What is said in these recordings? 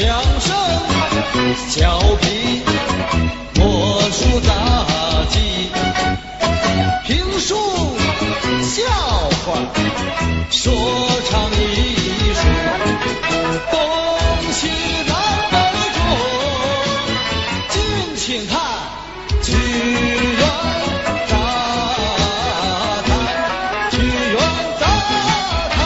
相声、小品、魔术杂技、评书、笑话、说唱艺术，东西南北中，敬请看曲苑杂谈，曲苑杂谈。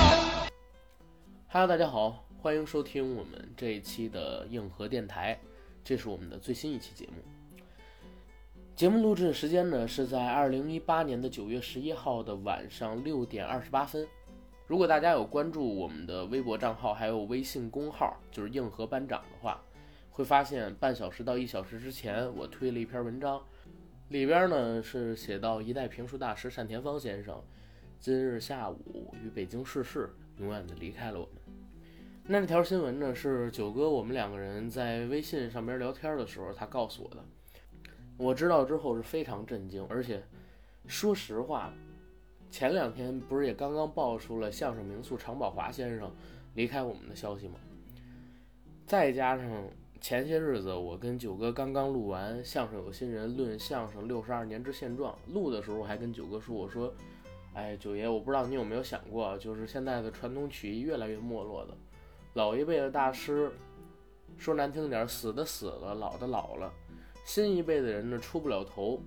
Hello，大家好，欢迎收听我们这一期的硬核电台，这是我们的最新一期节目。节目录制时间呢是在二零一八年的九月十一号的晚上六点二十八分。如果大家有关注我们的微博账号，还有微信公号，就是硬核班长的话，会发现半小时到一小时之前，我推了一篇文章，里边呢是写到一代评书大师单田芳先生今日下午于北京逝世，永远的离开了我们。那这条新闻呢，是九哥我们两个人在微信上边聊天的时候，他告诉我的。我知道之后是非常震惊，而且说实话，前两天不是也刚刚爆出了相声名宿常宝华先生离开我们的消息吗？再加上前些日子我跟九哥刚刚录完《相声有新人论相声六十二年之现状》，录的时候我还跟九哥说，我说，哎，九爷，我不知道你有没有想过，就是现在的传统曲艺越来越没落了。老一辈的大师，说难听点，死的死了，老的老了。新一辈的人呢，出不了头。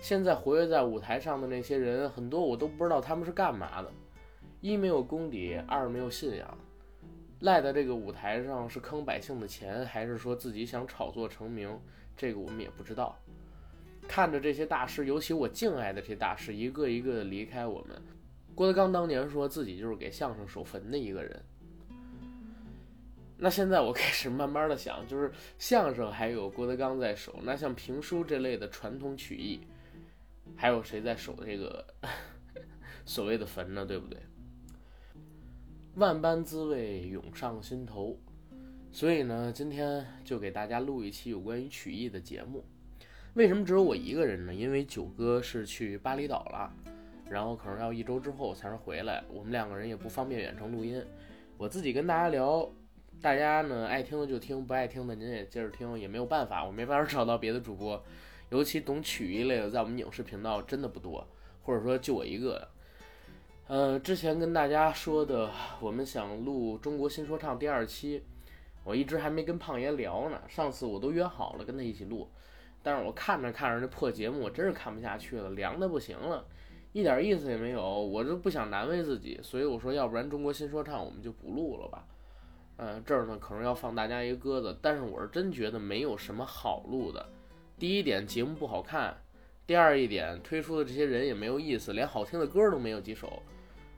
现在活跃在舞台上的那些人，很多我都不知道他们是干嘛的。一没有功底，二没有信仰，赖在这个舞台上是坑百姓的钱，还是说自己想炒作成名？这个我们也不知道。看着这些大师，尤其我敬爱的这些大师，一个一个的离开我们。郭德纲当年说自己就是给相声守坟的一个人。那现在我开始慢慢的想，就是相声还有郭德纲在手，那像评书这类的传统曲艺，还有谁在守这个 所谓的坟呢？对不对？万般滋味涌上心头，所以呢，今天就给大家录一期有关于曲艺的节目。为什么只有我一个人呢？因为九哥是去巴厘岛了，然后可能要一周之后才能回来，我们两个人也不方便远程录音，我自己跟大家聊。大家呢爱听的就听，不爱听的您也接着听，也没有办法，我没办法找到别的主播，尤其懂曲艺类的，在我们影视频道真的不多，或者说就我一个。呃，之前跟大家说的，我们想录中国新说唱第二期，我一直还没跟胖爷聊呢。上次我都约好了跟他一起录，但是我看着看着这破节目，我真是看不下去了，凉的不行了，一点意思也没有。我就不想难为自己，所以我说，要不然中国新说唱我们就不录了吧。嗯，这儿呢可能要放大家一个鸽子，但是我是真觉得没有什么好录的。第一点，节目不好看；第二一点，推出的这些人也没有意思，连好听的歌都没有几首。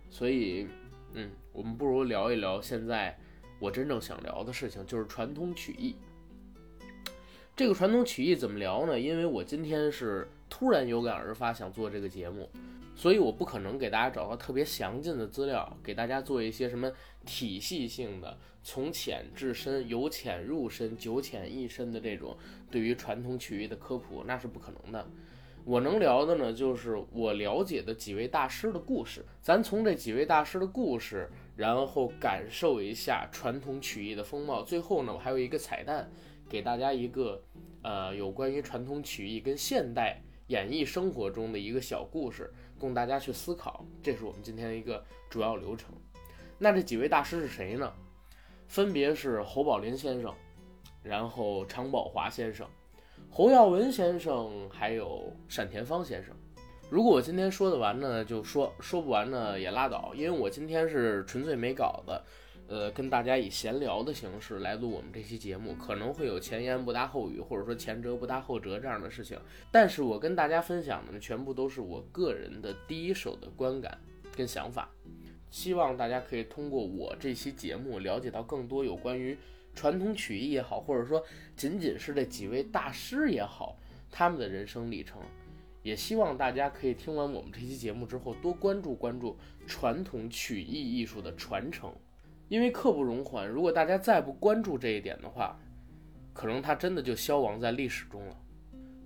所以，嗯，我们不如聊一聊现在我真正想聊的事情，就是传统曲艺。这个传统曲艺怎么聊呢？因为我今天是突然有感而发想做这个节目。所以我不可能给大家找到特别详尽的资料，给大家做一些什么体系性的、从浅至深、由浅入深、九浅一深的这种对于传统曲艺的科普，那是不可能的。我能聊的呢，就是我了解的几位大师的故事。咱从这几位大师的故事，然后感受一下传统曲艺的风貌。最后呢，我还有一个彩蛋，给大家一个呃有关于传统曲艺跟现代演绎生活中的一个小故事。供大家去思考，这是我们今天的一个主要流程。那这几位大师是谁呢？分别是侯宝林先生，然后常宝华先生、侯耀文先生，还有单田芳先生。如果我今天说得完呢，就说；说不完呢，也拉倒。因为我今天是纯粹没稿子，呃，跟大家以闲聊的形式来录我们这期节目，可能会有前言不搭后语，或者说前折不搭后折这样的事情。但是我跟大家分享的呢，全部都是我个人的第一手的观感跟想法，希望大家可以通过我这期节目了解到更多有关于传统曲艺也好，或者说仅仅是这几位大师也好，他们的人生历程。也希望大家可以听完我们这期节目之后，多关注关注传统曲艺艺术的传承。因为刻不容缓，如果大家再不关注这一点的话，可能它真的就消亡在历史中了。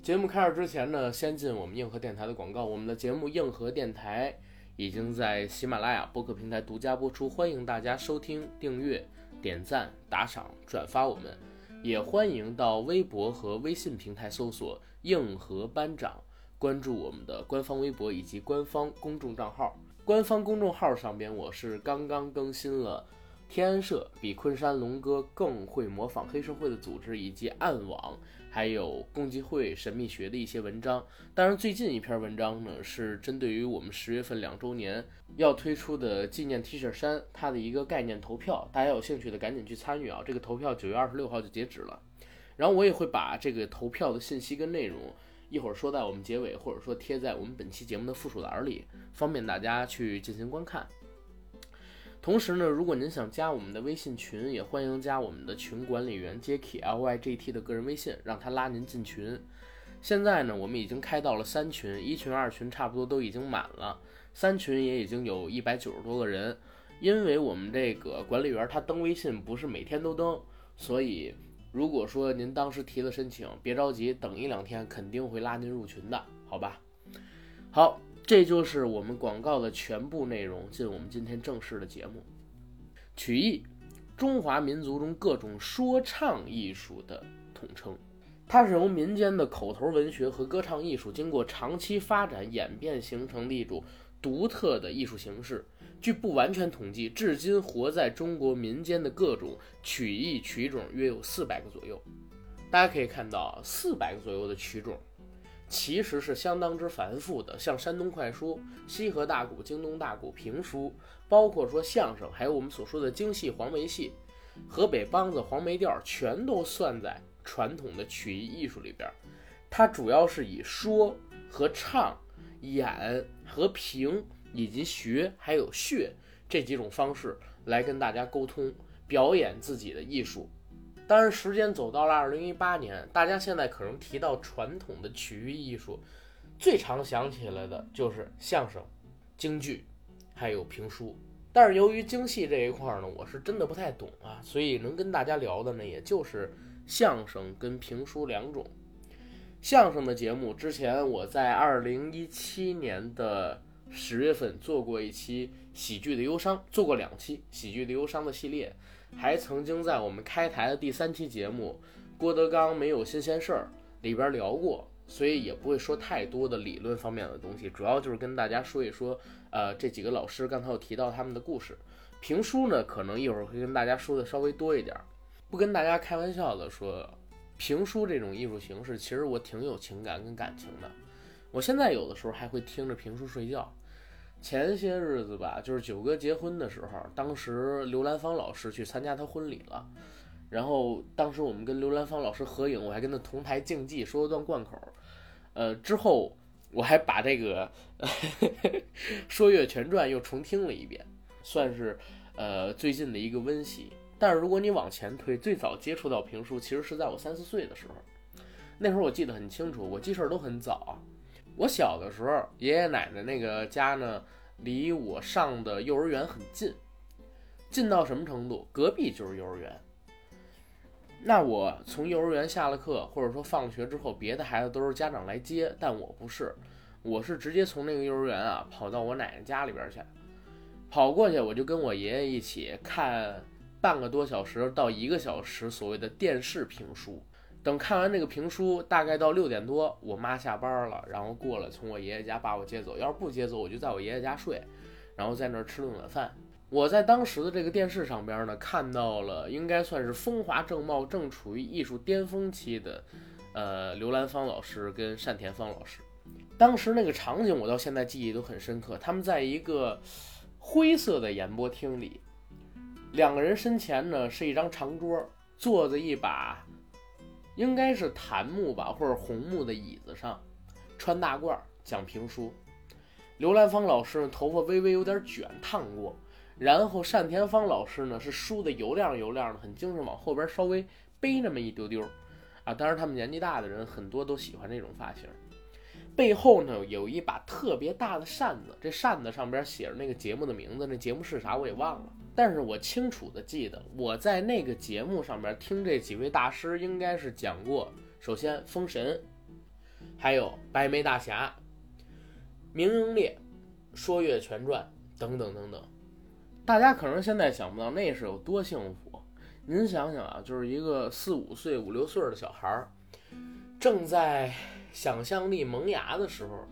节目开始之前呢，先进我们硬核电台的广告。我们的节目硬核电台已经在喜马拉雅播客平台独家播出，欢迎大家收听、订阅、点赞、打赏、转发我们，也欢迎到微博和微信平台搜索“硬核班长”，关注我们的官方微博以及官方公众账号。官方公众号上边，我是刚刚更新了天安社比昆山龙哥更会模仿黑社会的组织，以及暗网，还有共济会神秘学的一些文章。当然，最近一篇文章呢，是针对于我们十月份两周年要推出的纪念 T 恤衫，它的一个概念投票，大家有兴趣的赶紧去参与啊！这个投票九月二十六号就截止了。然后我也会把这个投票的信息跟内容。一会儿说在我们结尾，或者说贴在我们本期节目的附属栏里，方便大家去进行观看。同时呢，如果您想加我们的微信群，也欢迎加我们的群管理员 Jacky L Y G T 的个人微信，让他拉您进群。现在呢，我们已经开到了三群，一群、二群差不多都已经满了，三群也已经有一百九十多个人。因为我们这个管理员他登微信不是每天都登，所以。如果说您当时提了申请，别着急，等一两天肯定会拉您入群的，好吧？好，这就是我们广告的全部内容。进我们今天正式的节目。曲艺，中华民族中各种说唱艺术的统称，它是由民间的口头文学和歌唱艺术经过长期发展演变形成的一种独特的艺术形式。据不完全统计，至今活在中国民间的各种曲艺曲种约有四百个左右。大家可以看到，四百个左右的曲种，其实是相当之繁复的。像山东快书、西河大鼓、京东大鼓、评书，包括说相声，还有我们所说的京戏、黄梅戏、河北梆子、黄梅调，全都算在传统的曲艺艺术里边。它主要是以说和唱、演和评。以及学还有血这几种方式来跟大家沟通，表演自己的艺术。当然，时间走到了二零一八年，大家现在可能提到传统的曲艺艺术，最常想起来的就是相声、京剧，还有评书。但是由于京戏这一块呢，我是真的不太懂啊，所以能跟大家聊的呢，也就是相声跟评书两种。相声的节目之前我在二零一七年的。十月份做过一期喜剧的忧伤，做过两期喜剧的忧伤的系列，还曾经在我们开台的第三期节目《郭德纲没有新鲜事儿》里边聊过，所以也不会说太多的理论方面的东西，主要就是跟大家说一说，呃，这几个老师刚才有提到他们的故事。评书呢，可能一会儿会跟大家说的稍微多一点，不跟大家开玩笑的说，评书这种艺术形式，其实我挺有情感跟感情的，我现在有的时候还会听着评书睡觉。前些日子吧，就是九哥结婚的时候，当时刘兰芳老师去参加他婚礼了，然后当时我们跟刘兰芳老师合影，我还跟他同台竞技，说了段贯口，呃，之后我还把这个《说岳全传》又重听了一遍，算是呃最近的一个温习。但是如果你往前推，最早接触到评书，其实是在我三四岁的时候，那时候我记得很清楚，我记事儿都很早。我小的时候，爷爷奶奶那个家呢，离我上的幼儿园很近，近到什么程度？隔壁就是幼儿园。那我从幼儿园下了课，或者说放学之后，别的孩子都是家长来接，但我不是，我是直接从那个幼儿园啊跑到我奶奶家里边去，跑过去我就跟我爷爷一起看半个多小时到一个小时所谓的电视评书。等看完那个评书，大概到六点多，我妈下班了，然后过来从我爷爷家把我接走。要是不接走，我就在我爷爷家睡，然后在那儿吃顿晚饭。我在当时的这个电视上边呢，看到了应该算是风华正茂、正处于艺术巅峰期的，呃，刘兰芳老师跟单田芳老师。当时那个场景我到现在记忆都很深刻。他们在一个灰色的演播厅里，两个人身前呢是一张长桌，坐着一把。应该是檀木吧，或者红木的椅子上，穿大褂讲评书。刘兰芳老师呢，头发微微有点卷，烫过。然后单田芳老师呢，是梳的油亮油亮的，很精神，往后边稍微背那么一丢丢。啊，当然他们年纪大的人很多都喜欢这种发型。背后呢有一把特别大的扇子，这扇子上边写着那个节目的名字，那节目是啥我也忘了。但是我清楚的记得，我在那个节目上面听这几位大师，应该是讲过，首先《封神》，还有《白眉大侠》、《明英烈》、《说岳全传》等等等等。大家可能现在想不到那是有多幸福，您想想啊，就是一个四五岁、五六岁的小孩儿，正在想象力萌芽的时候，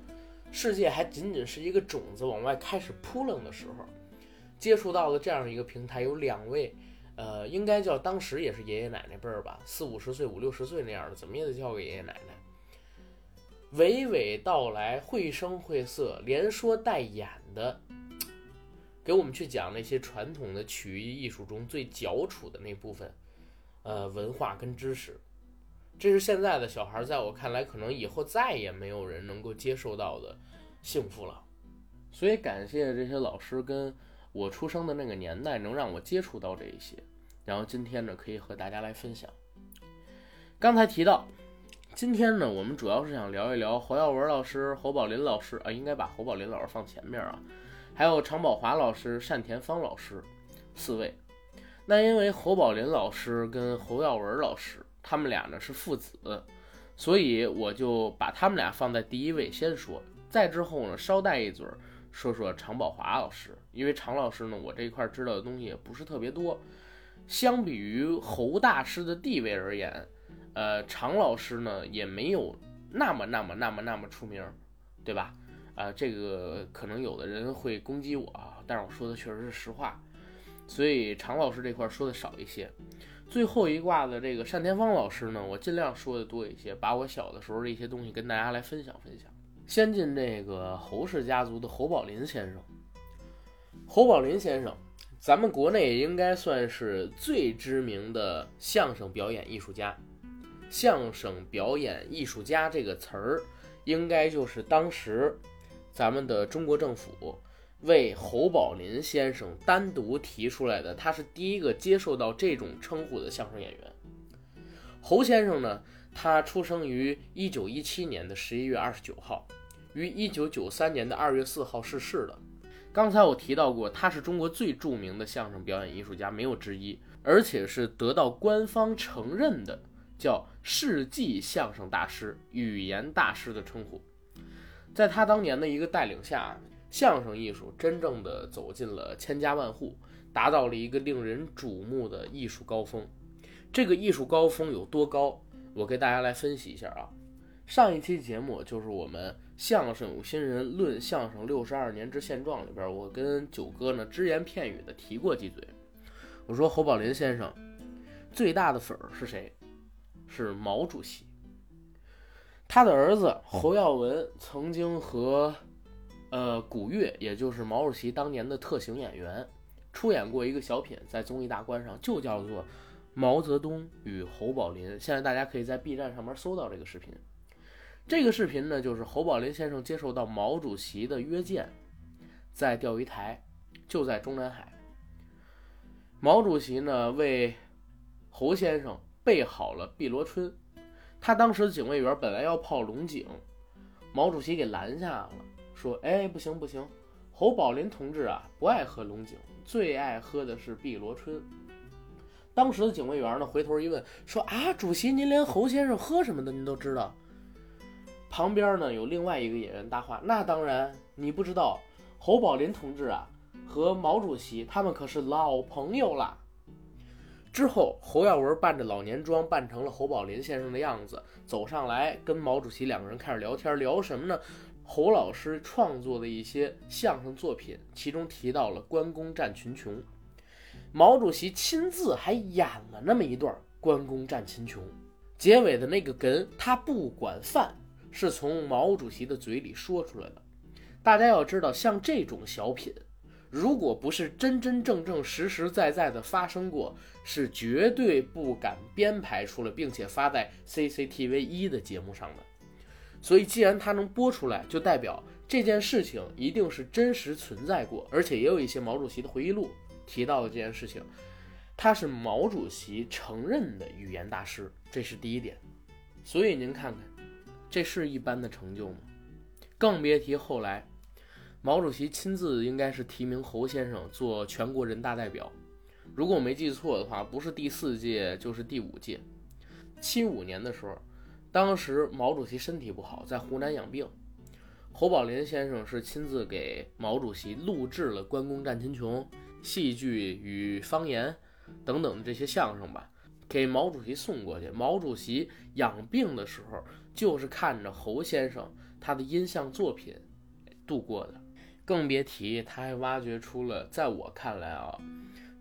世界还仅仅是一个种子往外开始扑棱的时候，接触到了这样一个平台，有两位，呃，应该叫当时也是爷爷奶奶辈儿吧，四五十岁、五六十岁那样的，怎么也得叫个爷爷奶奶。娓娓道来，绘声绘色，连说带演的，给我们去讲那些传统的曲艺艺术中最矫楚的那部分，呃，文化跟知识。这是现在的小孩，在我看来，可能以后再也没有人能够接受到的幸福了。所以感谢这些老师跟我出生的那个年代，能让我接触到这一些。然后今天呢，可以和大家来分享。刚才提到。今天呢，我们主要是想聊一聊侯耀文老师、侯宝林老师啊，应该把侯宝林老师放前面啊，还有常宝华老师、单田芳老师四位。那因为侯宝林老师跟侯耀文老师他们俩呢是父子，所以我就把他们俩放在第一位先说。再之后呢，捎带一嘴儿说说常宝华老师，因为常老师呢，我这一块知道的东西也不是特别多，相比于侯大师的地位而言。呃，常老师呢也没有那么那么那么那么出名，对吧？啊，这个可能有的人会攻击我啊，但是我说的确实是实话，所以常老师这块说的少一些。最后一卦的这个单田芳老师呢，我尽量说的多一些，把我小的时候的一些东西跟大家来分享分享。先进这个侯氏家族的侯宝林先生，侯宝林先生，咱们国内应该算是最知名的相声表演艺术家。相声表演艺术家这个词儿，应该就是当时咱们的中国政府为侯宝林先生单独提出来的。他是第一个接受到这种称呼的相声演员。侯先生呢，他出生于一九一七年的十一月二十九号，于一九九三年的二月四号逝世的。刚才我提到过，他是中国最著名的相声表演艺术家，没有之一，而且是得到官方承认的。叫世纪相声大师、语言大师的称呼，在他当年的一个带领下，相声艺术真正的走进了千家万户，达到了一个令人瞩目的艺术高峰。这个艺术高峰有多高？我给大家来分析一下啊。上一期节目就是我们相声有新人论相声六十二年之现状里边，我跟九哥呢只言片语的提过几嘴。我说侯宝林先生最大的粉儿是谁？是毛主席，他的儿子侯耀文曾经和，呃，古月，也就是毛主席当年的特型演员，出演过一个小品，在综艺大观上，就叫做《毛泽东与侯宝林》。现在大家可以在 B 站上面搜到这个视频。这个视频呢，就是侯宝林先生接受到毛主席的约见，在钓鱼台，就在中南海。毛主席呢，为侯先生。备好了碧螺春，他当时的警卫员本来要泡龙井，毛主席给拦下了，说：“哎，不行不行，侯宝林同志啊，不爱喝龙井，最爱喝的是碧螺春。”当时的警卫员呢，回头一问，说：“啊，主席，您连侯先生喝什么的您都知道？”旁边呢有另外一个演员搭话：“那当然，你不知道，侯宝林同志啊，和毛主席他们可是老朋友啦。”之后，侯耀文扮着老年装，扮成了侯宝林先生的样子，走上来跟毛主席两个人开始聊天。聊什么呢？侯老师创作的一些相声作品，其中提到了关公战群琼，毛主席亲自还演了那么一段关公战秦琼。结尾的那个哏，他不管饭，是从毛主席的嘴里说出来的。大家要知道，像这种小品。如果不是真真正正、实实在在的发生过，是绝对不敢编排出来，并且发在 CCTV 一的节目上的。所以，既然它能播出来，就代表这件事情一定是真实存在过，而且也有一些毛主席的回忆录提到的这件事情。他是毛主席承认的语言大师，这是第一点。所以您看看，这是一般的成就吗？更别提后来。毛主席亲自应该是提名侯先生做全国人大代表，如果我没记错的话，不是第四届就是第五届。七五年的时候，当时毛主席身体不好，在湖南养病，侯宝林先生是亲自给毛主席录制了《关公战秦琼》戏剧与方言，等等的这些相声吧，给毛主席送过去。毛主席养病的时候，就是看着侯先生他的音像作品度过的。更别提他还挖掘出了，在我看来啊，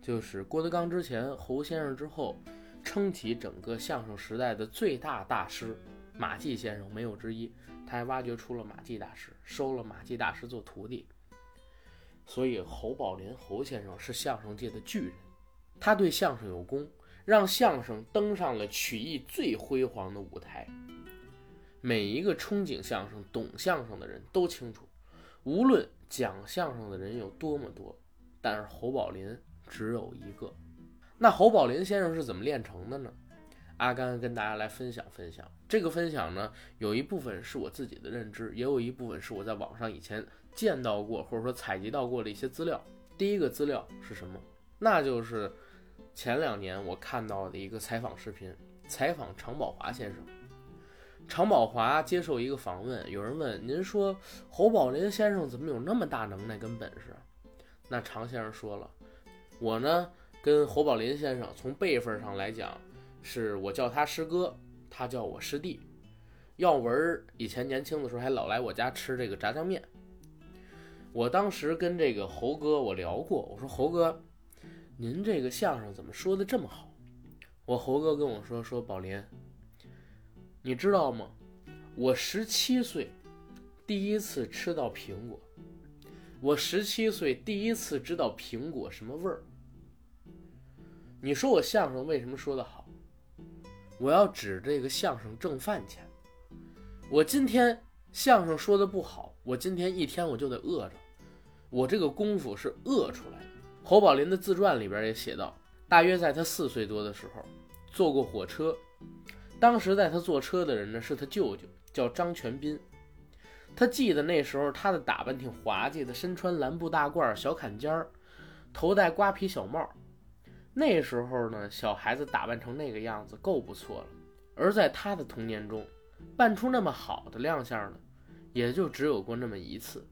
就是郭德纲之前，侯先生之后，撑起整个相声时代的最大大师马季先生没有之一。他还挖掘出了马季大师，收了马季大师做徒弟。所以侯宝林侯先生是相声界的巨人，他对相声有功，让相声登上了曲艺最辉煌的舞台。每一个憧憬相声、懂相声的人都清楚，无论讲相声的人有多么多，但是侯宝林只有一个。那侯宝林先生是怎么练成的呢？阿甘跟大家来分享分享。这个分享呢，有一部分是我自己的认知，也有一部分是我在网上以前见到过或者说采集到过的一些资料。第一个资料是什么？那就是前两年我看到的一个采访视频，采访常宝华先生。常宝华接受一个访问，有人问：“您说侯宝林先生怎么有那么大能耐跟本事？”那常先生说了：“我呢，跟侯宝林先生从辈分上来讲。”是我叫他师哥，他叫我师弟。耀文以前年轻的时候还老来我家吃这个炸酱面。我当时跟这个猴哥我聊过，我说猴哥，您这个相声怎么说的这么好？我猴哥跟我说说宝林，你知道吗？我十七岁第一次吃到苹果，我十七岁第一次知道苹果什么味儿。你说我相声为什么说的好？我要指这个相声挣饭钱。我今天相声说的不好，我今天一天我就得饿着。我这个功夫是饿出来的。侯宝林的自传里边也写到，大约在他四岁多的时候，坐过火车。当时带他坐车的人呢是他舅舅，叫张全斌。他记得那时候他的打扮挺滑稽的，身穿蓝布大褂、小坎肩儿，头戴瓜皮小帽。那时候呢，小孩子打扮成那个样子够不错了。而在他的童年中，扮出那么好的亮相呢，也就只有过那么一次。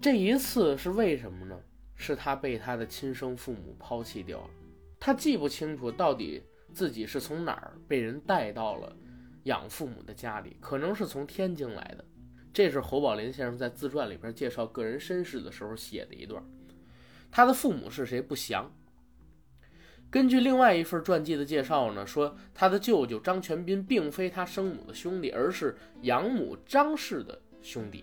这一次是为什么呢？是他被他的亲生父母抛弃掉了。他记不清楚到底自己是从哪儿被人带到了养父母的家里，可能是从天津来的。这是侯宝林先生在自传里边介绍个人身世的时候写的一段。他的父母是谁不详。根据另外一份传记的介绍呢，说他的舅舅张全斌并非他生母的兄弟，而是养母张氏的兄弟。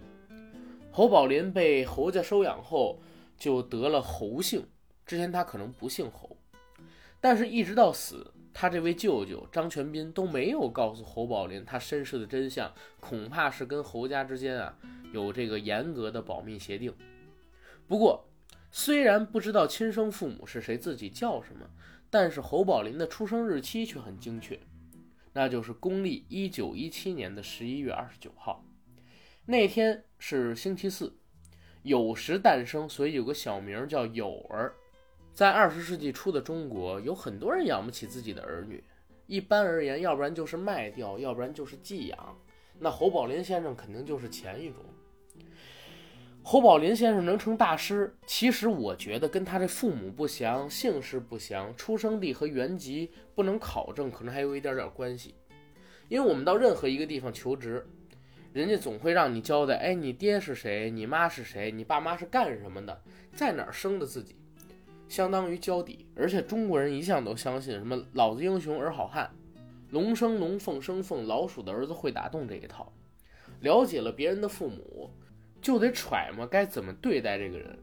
侯宝林被侯家收养后，就得了侯姓。之前他可能不姓侯，但是一直到死，他这位舅舅张全斌都没有告诉侯宝林他身世的真相，恐怕是跟侯家之间啊有这个严格的保密协定。不过。虽然不知道亲生父母是谁，自己叫什么，但是侯宝林的出生日期却很精确，那就是公历一九一七年的十一月二十九号，那天是星期四，酉时诞生，所以有个小名叫酉儿。在二十世纪初的中国，有很多人养不起自己的儿女，一般而言，要不然就是卖掉，要不然就是寄养。那侯宝林先生肯定就是前一种。侯宝林先生能成大师，其实我觉得跟他这父母不详、姓氏不详、出生地和原籍不能考证，可能还有一点点关系。因为我们到任何一个地方求职，人家总会让你交代：哎，你爹是谁？你妈是谁？你爸妈是干什么的？在哪儿生的自己？相当于交底。而且中国人一向都相信什么“老子英雄儿好汉”，“龙生龙，凤生凤，老鼠的儿子会打洞”这一套。了解了别人的父母。就得揣摩该怎么对待这个人，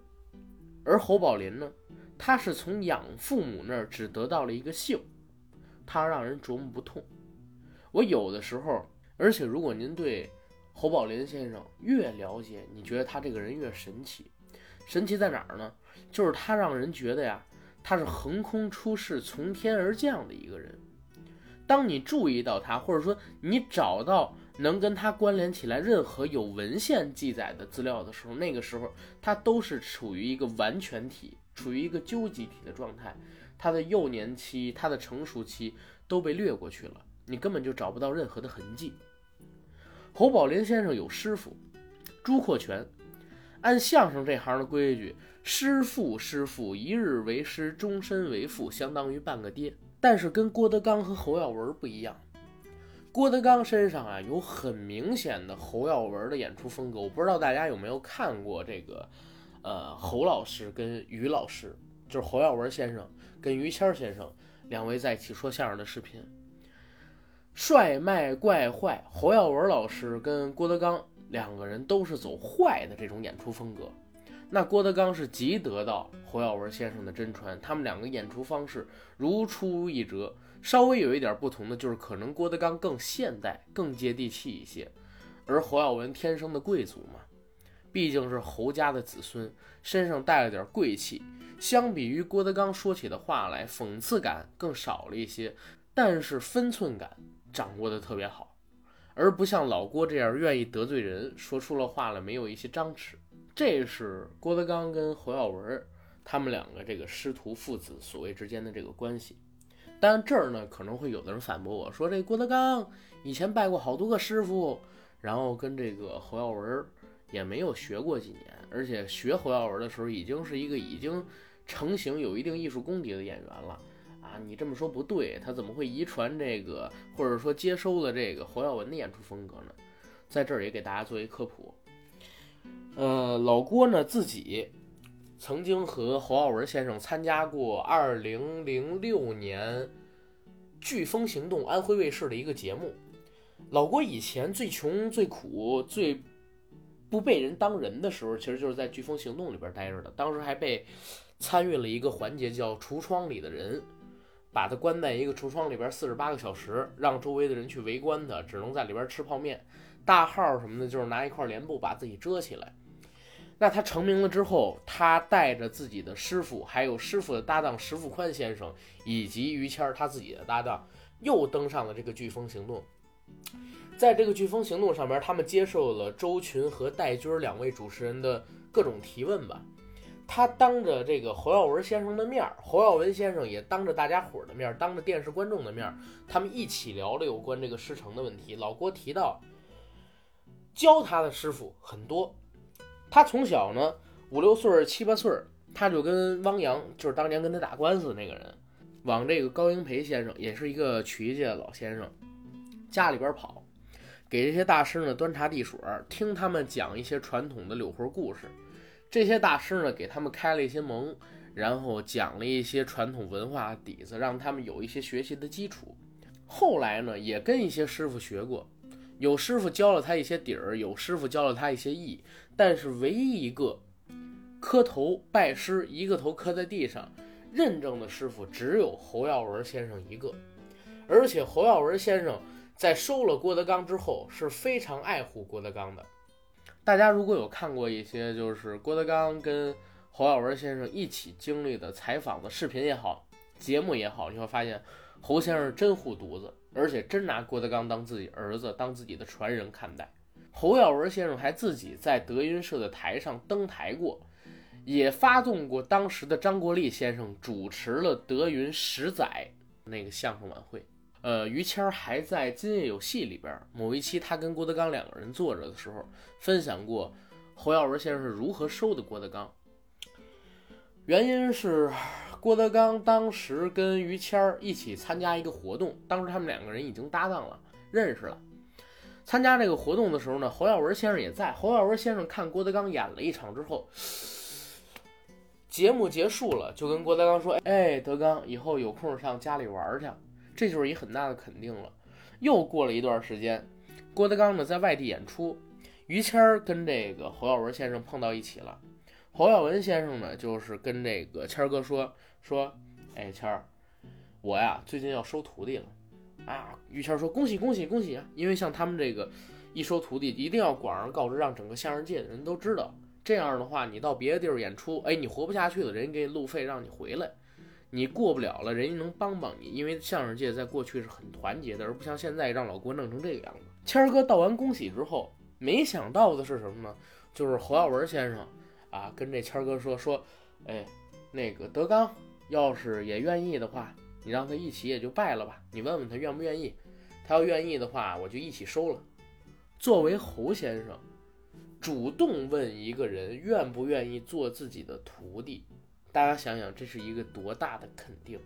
而侯宝林呢，他是从养父母那儿只得到了一个姓，他让人琢磨不透。我有的时候，而且如果您对侯宝林先生越了解，你觉得他这个人越神奇。神奇在哪儿呢？就是他让人觉得呀，他是横空出世、从天而降的一个人。当你注意到他，或者说你找到。能跟他关联起来任何有文献记载的资料的时候，那个时候他都是处于一个完全体，处于一个究极体的状态。他的幼年期、他的成熟期都被略过去了，你根本就找不到任何的痕迹。侯宝林先生有师傅朱阔泉，按相声这行的规矩，师父师父，一日为师，终身为父，相当于半个爹。但是跟郭德纲和侯耀文不一样，郭德纲身上啊有很明显的侯耀文的演出风格。我不知道大家有没有看过这个，呃，侯老师跟于老师，就是侯耀文先生跟于谦先生两位在一起说相声的视频。帅卖怪坏，侯耀文老师跟郭德纲两个人都是走坏的这种演出风格。那郭德纲是极得到侯耀文先生的真传，他们两个演出方式如出一辙。稍微有一点不同的就是，可能郭德纲更现代、更接地气一些，而侯耀文天生的贵族嘛，毕竟是侯家的子孙，身上带了点贵气。相比于郭德纲说起的话来，讽刺感更少了一些，但是分寸感掌握的特别好，而不像老郭这样愿意得罪人，说出了话来没有一些张弛。这是郭德纲跟侯耀文他们两个这个师徒父子所谓之间的这个关系。但这儿呢可能会有的人反驳我说，这郭德纲以前拜过好多个师傅，然后跟这个侯耀文也没有学过几年，而且学侯耀文的时候已经是一个已经成型、有一定艺术功底的演员了你这么说不对，他怎么会遗传这个，或者说接收了这个侯耀文的演出风格呢？在这儿也给大家做一科普。呃，老郭呢自己曾经和侯耀文先生参加过二零零六年《飓风行动》安徽卫视的一个节目。老郭以前最穷、最苦、最不被人当人的时候，其实就是在《飓风行动》里边待着的。当时还被参与了一个环节，叫橱窗里的人，把他关在一个橱窗里边四十八个小时，让周围的人去围观他，只能在里边吃泡面。大号什么的，就是拿一块帘布把自己遮起来。那他成名了之后，他带着自己的师傅，还有师傅的搭档石富宽先生，以及于谦儿他自己的搭档，又登上了这个飓风行动。在这个飓风行动上面，他们接受了周群和戴军两位主持人的各种提问吧。他当着这个侯耀文先生的面儿，侯耀文先生也当着大家伙儿的面儿，当着电视观众的面儿，他们一起聊了有关这个师承的问题。老郭提到，教他的师傅很多。他从小呢，五六岁、七八岁，他就跟汪洋，就是当年跟他打官司那个人，往这个高英培先生，也是一个曲艺界的老先生，家里边跑，给这些大师呢端茶递水，听他们讲一些传统的柳活故事。这些大师呢给他们开了一些蒙，然后讲了一些传统文化底子，让他们有一些学习的基础。后来呢，也跟一些师傅学过。有师傅教了他一些底儿，有师傅教了他一些艺，但是唯一一个磕头拜师，一个头磕在地上认证的师傅，只有侯耀文先生一个。而且侯耀文先生在收了郭德纲之后，是非常爱护郭德纲的。大家如果有看过一些就是郭德纲跟侯耀文先生一起经历的采访的视频也好，节目也好，你会发现侯先生真护犊子。而且真拿郭德纲当自己儿子，当自己的传人看待。侯耀文先生还自己在德云社的台上登台过，也发动过当时的张国立先生主持了德云十载那个相声晚会。呃，于谦还在《今夜有戏》里边某一期，他跟郭德纲两个人坐着的时候，分享过侯耀文先生是如何收的郭德纲。原因是。郭德纲当时跟于谦儿一起参加一个活动，当时他们两个人已经搭档了，认识了。参加这个活动的时候呢，侯耀文先生也在。侯耀文先生看郭德纲演了一场之后，节目结束了，就跟郭德纲说：“哎，德纲，以后有空上家里玩去。”这就是一很大的肯定了。又过了一段时间，郭德纲呢在外地演出，于谦儿跟这个侯耀文先生碰到一起了。侯耀文先生呢，就是跟这个谦儿哥说。说，哎，谦儿，我呀最近要收徒弟了，啊，于谦说恭喜恭喜恭喜啊！因为像他们这个一收徒弟，一定要广而告之，让整个相声界的人都知道。这样的话，你到别的地儿演出，哎，你活不下去了，人家给你路费让你回来；你过不了了，人家能帮帮你。因为相声界在过去是很团结的，而不像现在让老郭弄成这个样子。谦儿哥道完恭喜之后，没想到的是什么呢？就是侯耀文先生啊，跟这谦儿哥说说，哎，那个德刚。要是也愿意的话，你让他一起也就拜了吧。你问问他愿不愿意，他要愿意的话，我就一起收了。作为侯先生，主动问一个人愿不愿意做自己的徒弟，大家想想，这是一个多大的肯定？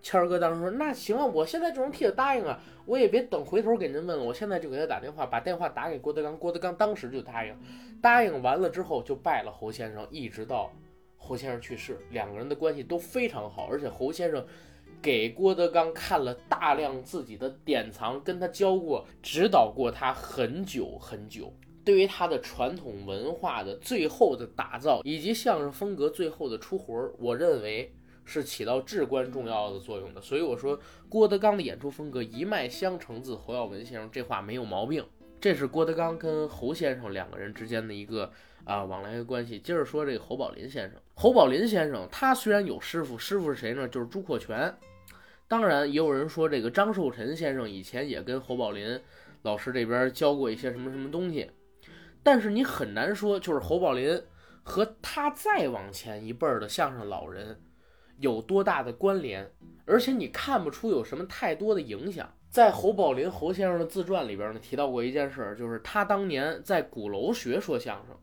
谦儿哥当时说：“那行啊，我现在这种替他答应啊，我也别等回头给您问了，我现在就给他打电话，把电话打给郭德纲。郭德纲当时就答应，答应完了之后就拜了侯先生，一直到侯先生去世，两个人的关系都非常好，而且侯先生给郭德纲看了大量自己的典藏，跟他教过，指导过他很久很久。对于他的传统文化的最后的打造，以及相声风格最后的出魂儿，我认为。”是起到至关重要的作用的，所以我说郭德纲的演出风格一脉相承自侯耀文先生，这话没有毛病。这是郭德纲跟侯先生两个人之间的一个啊往来的关系。接着说这个侯宝林先生，侯宝林先生他虽然有师傅，师傅是谁呢？就是朱阔全。当然也有人说这个张寿臣先生以前也跟侯宝林老师这边教过一些什么什么东西，但是你很难说就是侯宝林和他再往前一辈儿的相声老人。有多大的关联，而且你看不出有什么太多的影响。在侯宝林侯先生的自传里边呢，提到过一件事，就是他当年在鼓楼学说相声，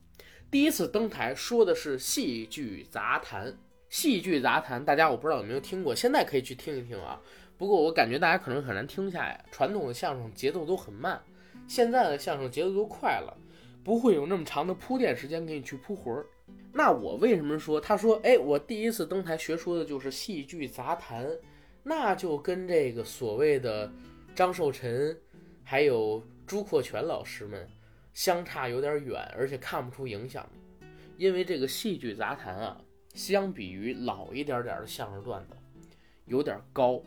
第一次登台说的是戏剧杂谈。戏剧杂谈，大家我不知道有没有听过，现在可以去听一听啊。不过我感觉大家可能很难听下来，传统的相声节奏都很慢，现在的相声节奏都快了，不会有那么长的铺垫时间给你去铺魂儿。那我为什么说？他说，哎，我第一次登台学说的就是戏剧杂谈，那就跟这个所谓的张寿臣，还有朱阔泉老师们相差有点远，而且看不出影响。因为这个戏剧杂谈啊，相比于老一点点的相声段子，有点高，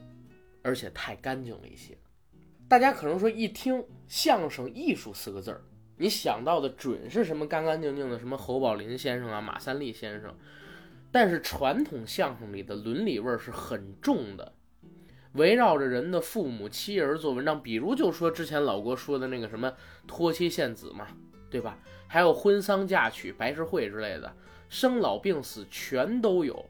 而且太干净了一些。大家可能说一听相声艺术四个字儿。你想到的准是什么干干净净的，什么侯宝林先生啊、马三立先生，但是传统相声里的伦理味儿是很重的，围绕着人的父母妻儿做文章，比如就说之前老郭说的那个什么托妻献子嘛，对吧？还有婚丧嫁娶、白事会之类的，生老病死全都有。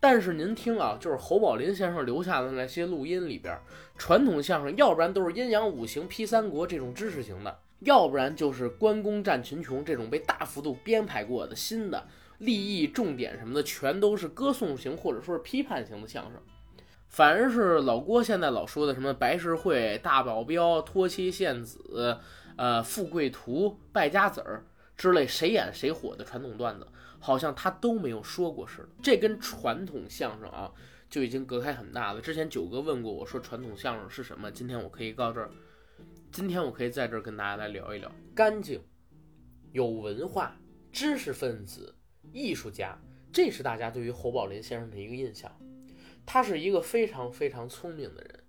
但是您听啊，就是侯宝林先生留下的那些录音里边，传统相声要不然都是阴阳五行批三国这种知识型的。要不然就是关公战群雄这种被大幅度编排过的新的立意重点什么的，全都是歌颂型或者说是批判型的相声。反而是老郭现在老说的什么白事会、大保镖、托妻献子、呃富贵图、败家子儿之类谁演谁火的传统段子，好像他都没有说过似的。这跟传统相声啊就已经隔开很大了。之前九哥问过我说传统相声是什么，今天我可以告这儿。今天我可以在这儿跟大家来聊一聊干净、有文化、知识分子、艺术家，这是大家对于侯宝林先生的一个印象。他是一个非常非常聪明的人。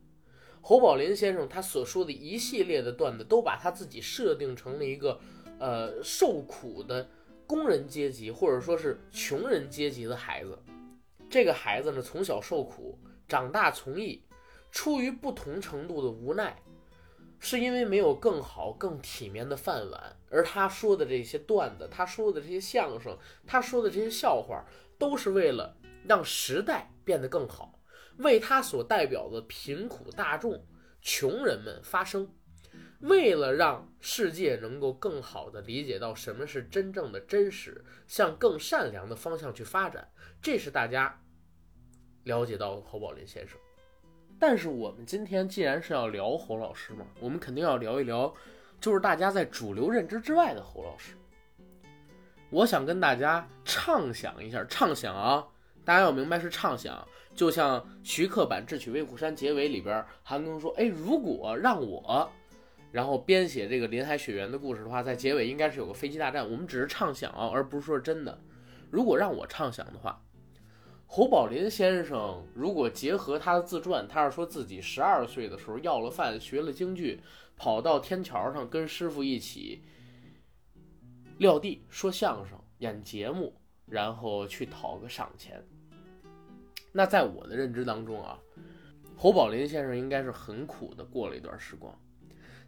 侯宝林先生他所说的一系列的段子，都把他自己设定成了一个呃受苦的工人阶级或者说是穷人阶级的孩子。这个孩子呢，从小受苦，长大从艺，出于不同程度的无奈。是因为没有更好、更体面的饭碗，而他说的这些段子，他说的这些相声，他说的这些笑话，都是为了让时代变得更好，为他所代表的贫苦大众、穷人们发声，为了让世界能够更好的理解到什么是真正的真实，向更善良的方向去发展，这是大家了解到侯宝林先生。但是我们今天既然是要聊侯老师嘛，我们肯定要聊一聊，就是大家在主流认知之外的侯老师。我想跟大家畅想一下，畅想啊，大家要明白是畅想，就像徐克版《智取威虎山》结尾里边，韩庚说：“哎，如果让我，然后编写这个林海雪原的故事的话，在结尾应该是有个飞机大战。我们只是畅想啊，而不是说真的。如果让我畅想的话。”侯宝林先生如果结合他的自传，他是说自己十二岁的时候要了饭，学了京剧，跑到天桥上跟师傅一起撂地说相声、演节目，然后去讨个赏钱。那在我的认知当中啊，侯宝林先生应该是很苦的过了一段时光。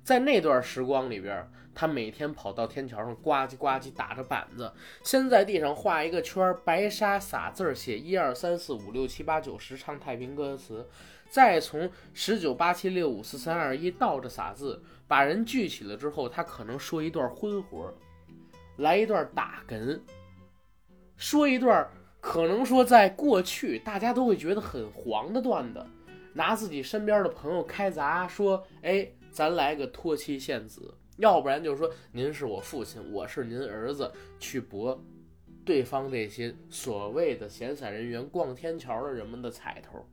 在那段时光里边，他每天跑到天桥上，呱唧呱唧打着板子，先在地上画一个圈，白沙撒字儿，写一二三四五六七八九十，唱太平歌词，再从十九八七六五四三二一倒着撒字，把人聚起了之后，他可能说一段荤活，来一段打哏，说一段可能说在过去大家都会觉得很黄的段子，拿自己身边的朋友开砸，说：“哎，咱来个托妻献子。”要不然就是说，您是我父亲，我是您儿子，去博对方这些所谓的闲散人员、逛天桥的人们的彩头。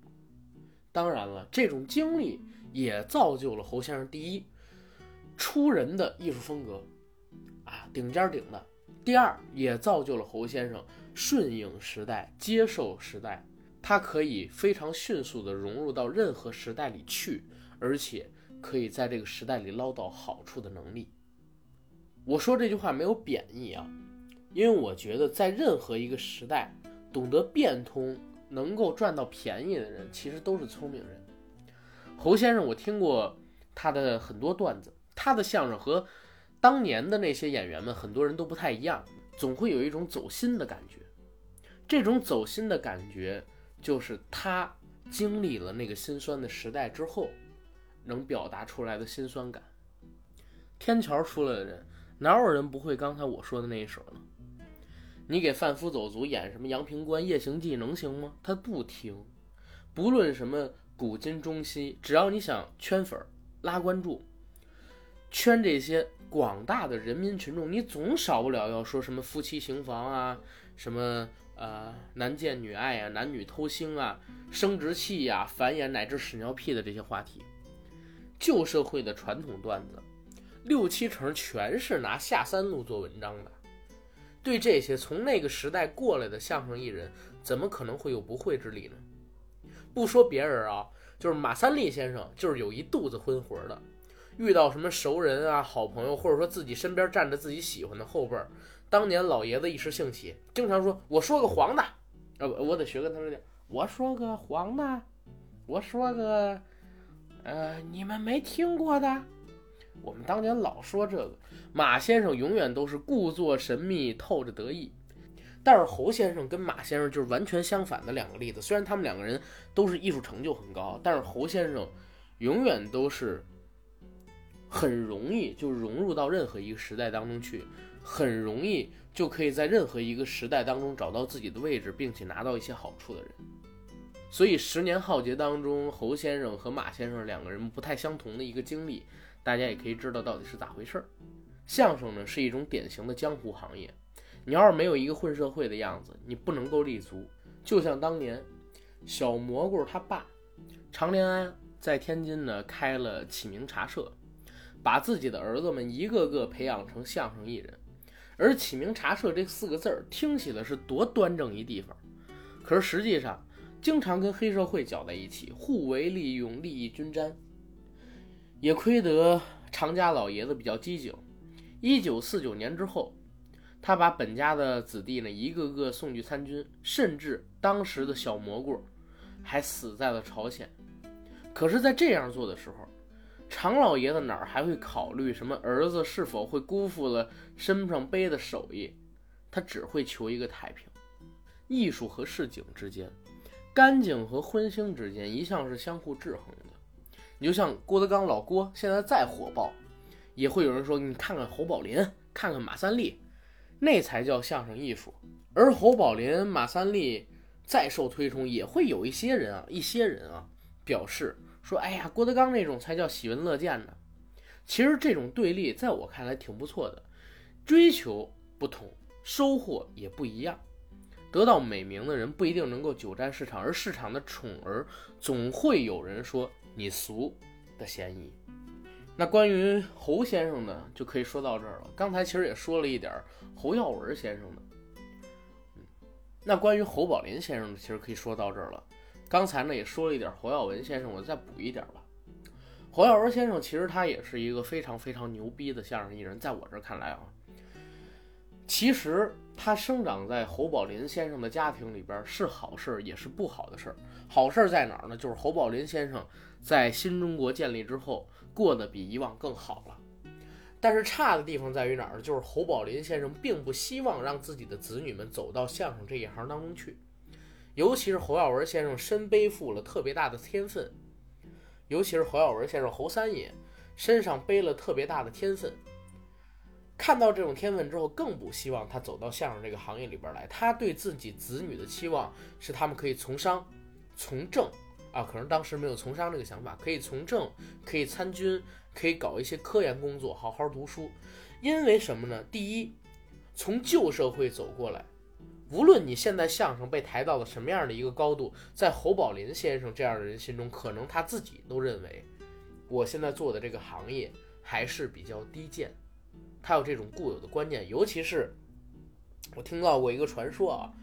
当然了，这种经历也造就了侯先生第一出人的艺术风格啊，顶尖顶的；第二，也造就了侯先生顺应时代、接受时代，他可以非常迅速地融入到任何时代里去，而且。可以在这个时代里捞到好处的能力。我说这句话没有贬义啊，因为我觉得在任何一个时代，懂得变通、能够赚到便宜的人，其实都是聪明人。侯先生，我听过他的很多段子，他的相声和当年的那些演员们很多人都不太一样，总会有一种走心的感觉。这种走心的感觉，就是他经历了那个心酸的时代之后。能表达出来的心酸感。天桥出来的人，哪有人不会刚才我说的那一手呢？你给贩夫走卒演什么《阳平关夜行记》能行吗？他不听。不论什么古今中西，只要你想圈粉、拉关注、圈这些广大的人民群众，你总少不了要说什么夫妻行房啊，什么呃男贱女爱啊，男女偷腥啊，生殖器呀、繁衍乃至屎尿屁的这些话题。旧社会的传统段子，六七成全是拿下三路做文章的。对这些从那个时代过来的相声艺人，怎么可能会有不会之理呢？不说别人啊，就是马三立先生，就是有一肚子荤活的。遇到什么熟人啊、好朋友，或者说自己身边站着自己喜欢的后辈儿，当年老爷子一时兴起，经常说：“我说个黄的，呃，我得学跟他说点，我说个黄的，我说个。”呃，你们没听过的，我们当年老说这个马先生永远都是故作神秘，透着得意。但是侯先生跟马先生就是完全相反的两个例子。虽然他们两个人都是艺术成就很高，但是侯先生永远都是很容易就融入到任何一个时代当中去，很容易就可以在任何一个时代当中找到自己的位置，并且拿到一些好处的人。所以十年浩劫当中，侯先生和马先生两个人不太相同的一个经历，大家也可以知道到底是咋回事儿。相声呢是一种典型的江湖行业，你要是没有一个混社会的样子，你不能够立足。就像当年小蘑菇他爸常连安在天津呢开了启明茶社，把自己的儿子们一个个培养成相声艺人。而启明茶社这四个字儿听起来是多端正一地方，可是实际上。经常跟黑社会搅在一起，互为利用，利益均沾。也亏得常家老爷子比较机警。一九四九年之后，他把本家的子弟呢一个个送去参军，甚至当时的小蘑菇还死在了朝鲜。可是，在这样做的时候，常老爷子哪儿还会考虑什么儿子是否会辜负了身上背的手艺？他只会求一个太平。艺术和市井之间。干净和荤腥之间一向是相互制衡的。你就像郭德纲老郭，现在再火爆，也会有人说你看看侯宝林，看看马三立，那才叫相声艺术。而侯宝林、马三立再受推崇，也会有一些人啊，一些人啊表示说，哎呀，郭德纲那种才叫喜闻乐见呢。其实这种对立在我看来挺不错的，追求不同，收获也不一样。得到美名的人不一定能够久占市场，而市场的宠儿总会有人说你俗的嫌疑。那关于侯先生呢，就可以说到这儿了。刚才其实也说了一点侯耀文先生的，嗯，那关于侯宝林先生呢，其实可以说到这儿了。刚才呢也说了一点侯耀文先生，我再补一点吧。侯耀文先生其实他也是一个非常非常牛逼的相声艺人，在我这儿看来啊。其实他生长在侯宝林先生的家庭里边是好事，也是不好的事儿。好事在哪儿呢？就是侯宝林先生在新中国建立之后过得比以往更好了。但是差的地方在于哪儿呢？就是侯宝林先生并不希望让自己的子女们走到相声这一行当中去。尤其是侯耀文先生身背负了特别大的天分，尤其是侯耀文先生侯三爷身上背了特别大的天分。看到这种天分之后，更不希望他走到相声这个行业里边来。他对自己子女的期望是他们可以从商、从政啊，可能当时没有从商这个想法，可以从政，可以参军，可以搞一些科研工作，好好读书。因为什么呢？第一，从旧社会走过来，无论你现在相声被抬到了什么样的一个高度，在侯宝林先生这样的人心中，可能他自己都认为，我现在做的这个行业还是比较低贱。他有这种固有的观念，尤其是我听到过一个传说啊，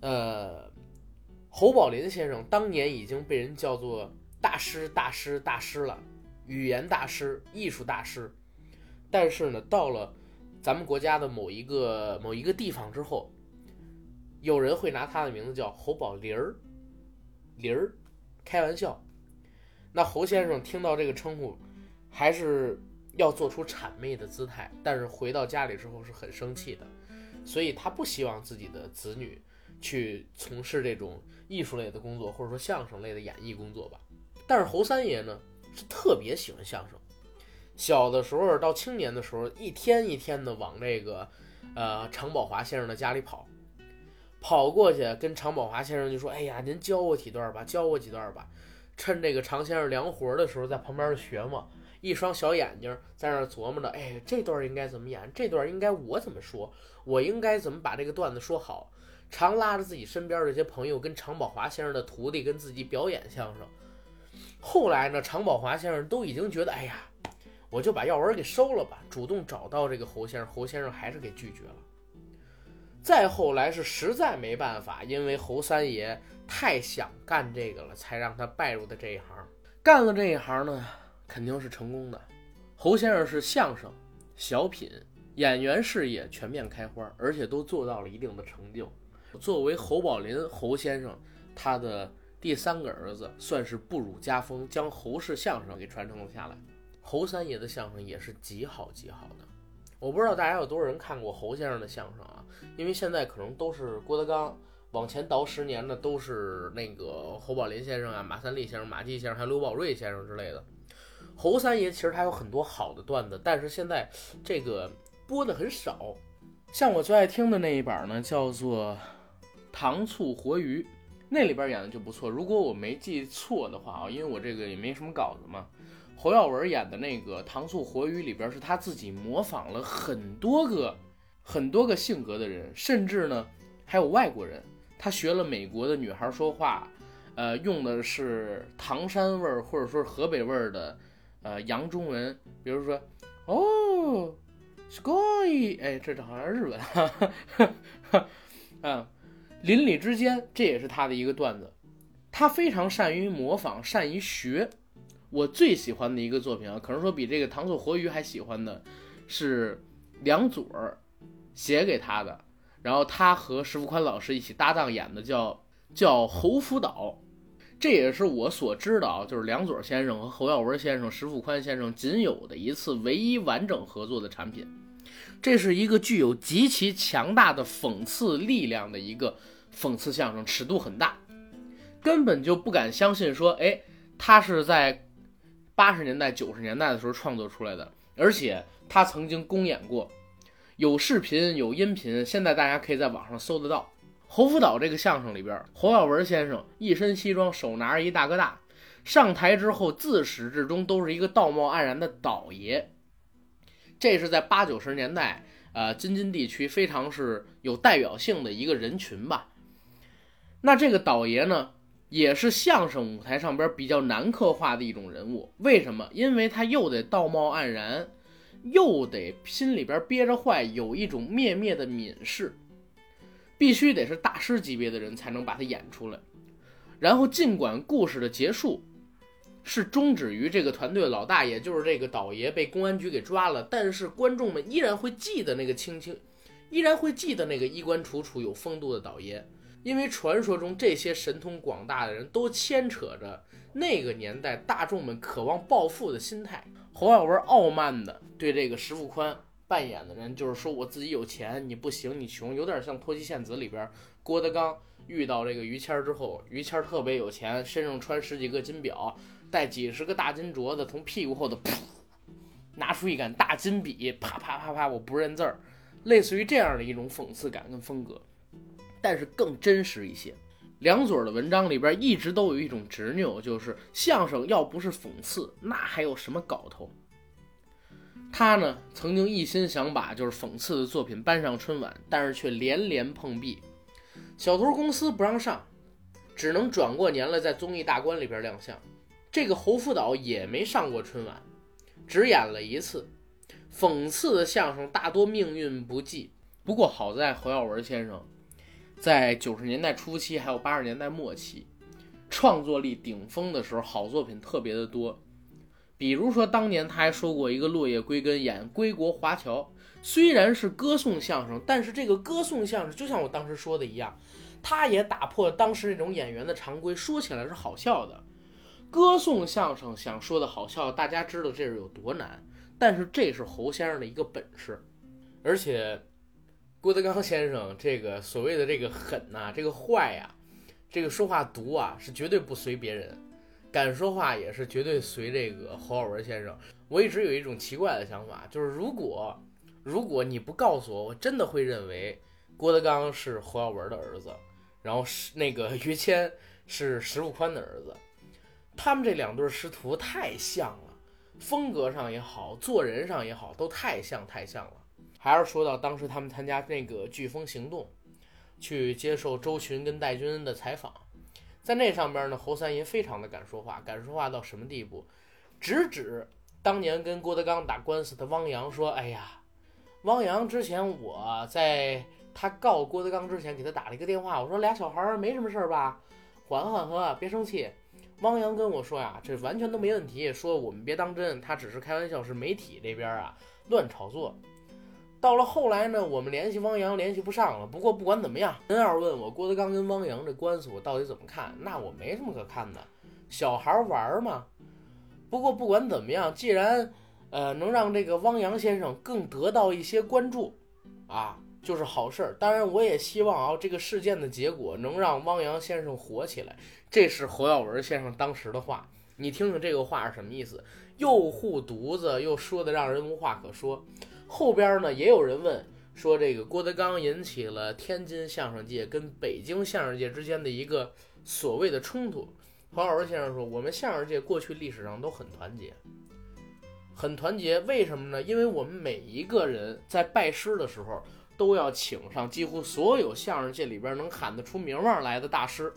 呃，侯宝林先生当年已经被人叫做大师、大师、大师了，语言大师、艺术大师。但是呢，到了咱们国家的某一个某一个地方之后，有人会拿他的名字叫侯宝林儿，林儿，开玩笑。那侯先生听到这个称呼，还是要做出谄媚的姿态，但是回到家里之后是很生气的，所以他不希望自己的子女去从事这种艺术类的工作，或者说相声类的演艺工作吧。但是侯三爷呢，是特别喜欢相声。小的时候到青年的时候，一天一天的往这个，呃，常宝华先生的家里跑，跑过去跟常宝华先生就说：“哎呀，您教我几段吧，教我几段吧。”趁这个常先生量活的时候，在旁边学嘛，一双小眼睛在那琢磨着：“哎，这段应该怎么演？这段应该我怎么说？我应该怎么把这个段子说好？”常拉着自己身边这些朋友，跟常宝华先生的徒弟跟自己表演相声。后来呢，常宝华先生都已经觉得：“哎呀。”我就把药文给收了吧，主动找到这个侯先生，侯先生还是给拒绝了。再后来是实在没办法，因为侯三爷太想干这个了，才让他拜入的这一行。干了这一行呢，肯定是成功的。侯先生是相声、小品、演员事业全面开花，而且都做到了一定的成就。作为侯宝林侯先生他的第三个儿子，算是不辱家风，将侯氏相声给传承了下来。侯三爷的相声也是极好极好的，我不知道大家有多少人看过侯先生的相声啊？因为现在可能都是郭德纲，往前倒十年的都是那个侯宝林先生啊、马三立先生、马季先生，还有刘宝瑞先生之类的。侯三爷其实他有很多好的段子，但是现在这个播的很少。像我最爱听的那一版呢，叫做《糖醋活鱼》，那里边演的就不错。如果我没记错的话啊，因为我这个也没什么稿子嘛。侯耀文演的那个《糖醋活鱼》里边，是他自己模仿了很多个、很多个性格的人，甚至呢还有外国人。他学了美国的女孩说话，呃，用的是唐山味儿或者说是河北味儿的呃洋中文，比如说哦，sky，哎，这好像日文，哈哈，嗯，邻里之间，这也是他的一个段子。他非常善于模仿，善于学。我最喜欢的一个作品啊，可能说比这个《糖醋活鱼》还喜欢的，是梁左儿写给他的，然后他和石富宽老师一起搭档演的，叫叫《侯福岛》，这也是我所知道，就是梁左先生和侯耀文先生、石富宽先生仅有的一次唯一完整合作的产品。这是一个具有极其强大的讽刺力量的一个讽刺相声，尺度很大，根本就不敢相信说，哎，他是在。八十年代、九十年代的时候创作出来的，而且他曾经公演过，有视频、有音频，现在大家可以在网上搜得到。侯福岛这个相声里边，侯耀文先生一身西装，手拿着一大哥大，上台之后自始至终都是一个道貌岸然的倒爷。这是在八九十年代，呃，京津地区非常是有代表性的一个人群吧。那这个倒爷呢？也是相声舞台上边比较难刻画的一种人物，为什么？因为他又得道貌岸然，又得心里边憋着坏，有一种灭灭的泯视，必须得是大师级别的人才能把他演出来。然后，尽管故事的结束是终止于这个团队老大爷，就是这个倒爷被公安局给抓了，但是观众们依然会记得那个清清，依然会记得那个衣冠楚楚、有风度的倒爷。因为传说中这些神通广大的人都牵扯着那个年代大众们渴望暴富的心态。侯耀文傲慢的对这个石富宽扮演的人，就是说我自己有钱，你不行，你穷，有点像《脱妻献子》里边郭德纲遇到这个于谦之后，于谦特别有钱，身上穿十几个金表，戴几十个大金镯子，从屁股后头噗拿出一杆大金笔，啪啪啪啪，我不认字儿，类似于这样的一种讽刺感跟风格，但是更真实一些。梁左的文章里边一直都有一种执拗，就是相声要不是讽刺，那还有什么搞头？他呢曾经一心想把就是讽刺的作品搬上春晚，但是却连连碰壁，小偷公司不让上，只能转过年来在综艺大观里边亮相。这个侯福岛也没上过春晚，只演了一次。讽刺的相声大多命运不济，不过好在侯耀文先生。在九十年代初期，还有八十年代末期，创作力顶峰的时候，好作品特别的多。比如说，当年他还说过一个《落叶归根》，演归国华侨，虽然是歌颂相声，但是这个歌颂相声就像我当时说的一样，他也打破了当时那种演员的常规，说起来是好笑的。歌颂相声想说的好笑，大家知道这是有多难，但是这是侯先生的一个本事，而且。郭德纲先生这个所谓的这个狠呐，这个坏呀，这个说话毒啊，是绝对不随别人，敢说话也是绝对随这个侯耀文先生。我一直有一种奇怪的想法，就是如果如果你不告诉我，我真的会认为郭德纲是侯耀文的儿子，然后是那个于谦是石富宽的儿子，他们这两对师徒太像了，风格上也好，做人上也好，都太像太像了。还是说到当时他们参加那个飓风行动，去接受周群跟戴军的采访，在那上边呢，侯三爷非常的敢说话，敢说话到什么地步？直指当年跟郭德纲打官司的汪洋说：“哎呀，汪洋之前我在他告郭德纲之前给他打了一个电话，我说俩小孩没什么事儿吧，缓缓和，别生气。汪洋跟我说呀，这完全都没问题，说我们别当真，他只是开玩笑，是媒体这边啊乱炒作。”到了后来呢，我们联系汪洋联系不上了。不过不管怎么样，您要是问我郭德纲跟汪洋这官司我到底怎么看，那我没什么可看的，小孩玩嘛。不过不管怎么样，既然呃能让这个汪洋先生更得到一些关注，啊，就是好事儿。当然我也希望啊这个事件的结果能让汪洋先生火起来。这是侯耀文先生当时的话，你听听这个话是什么意思？又护犊子，又说的让人无话可说。后边呢，也有人问说，这个郭德纲引起了天津相声界跟北京相声界之间的一个所谓的冲突。黄老师先生说，我们相声界过去历史上都很团结，很团结。为什么呢？因为我们每一个人在拜师的时候，都要请上几乎所有相声界里边能喊得出名望来的大师，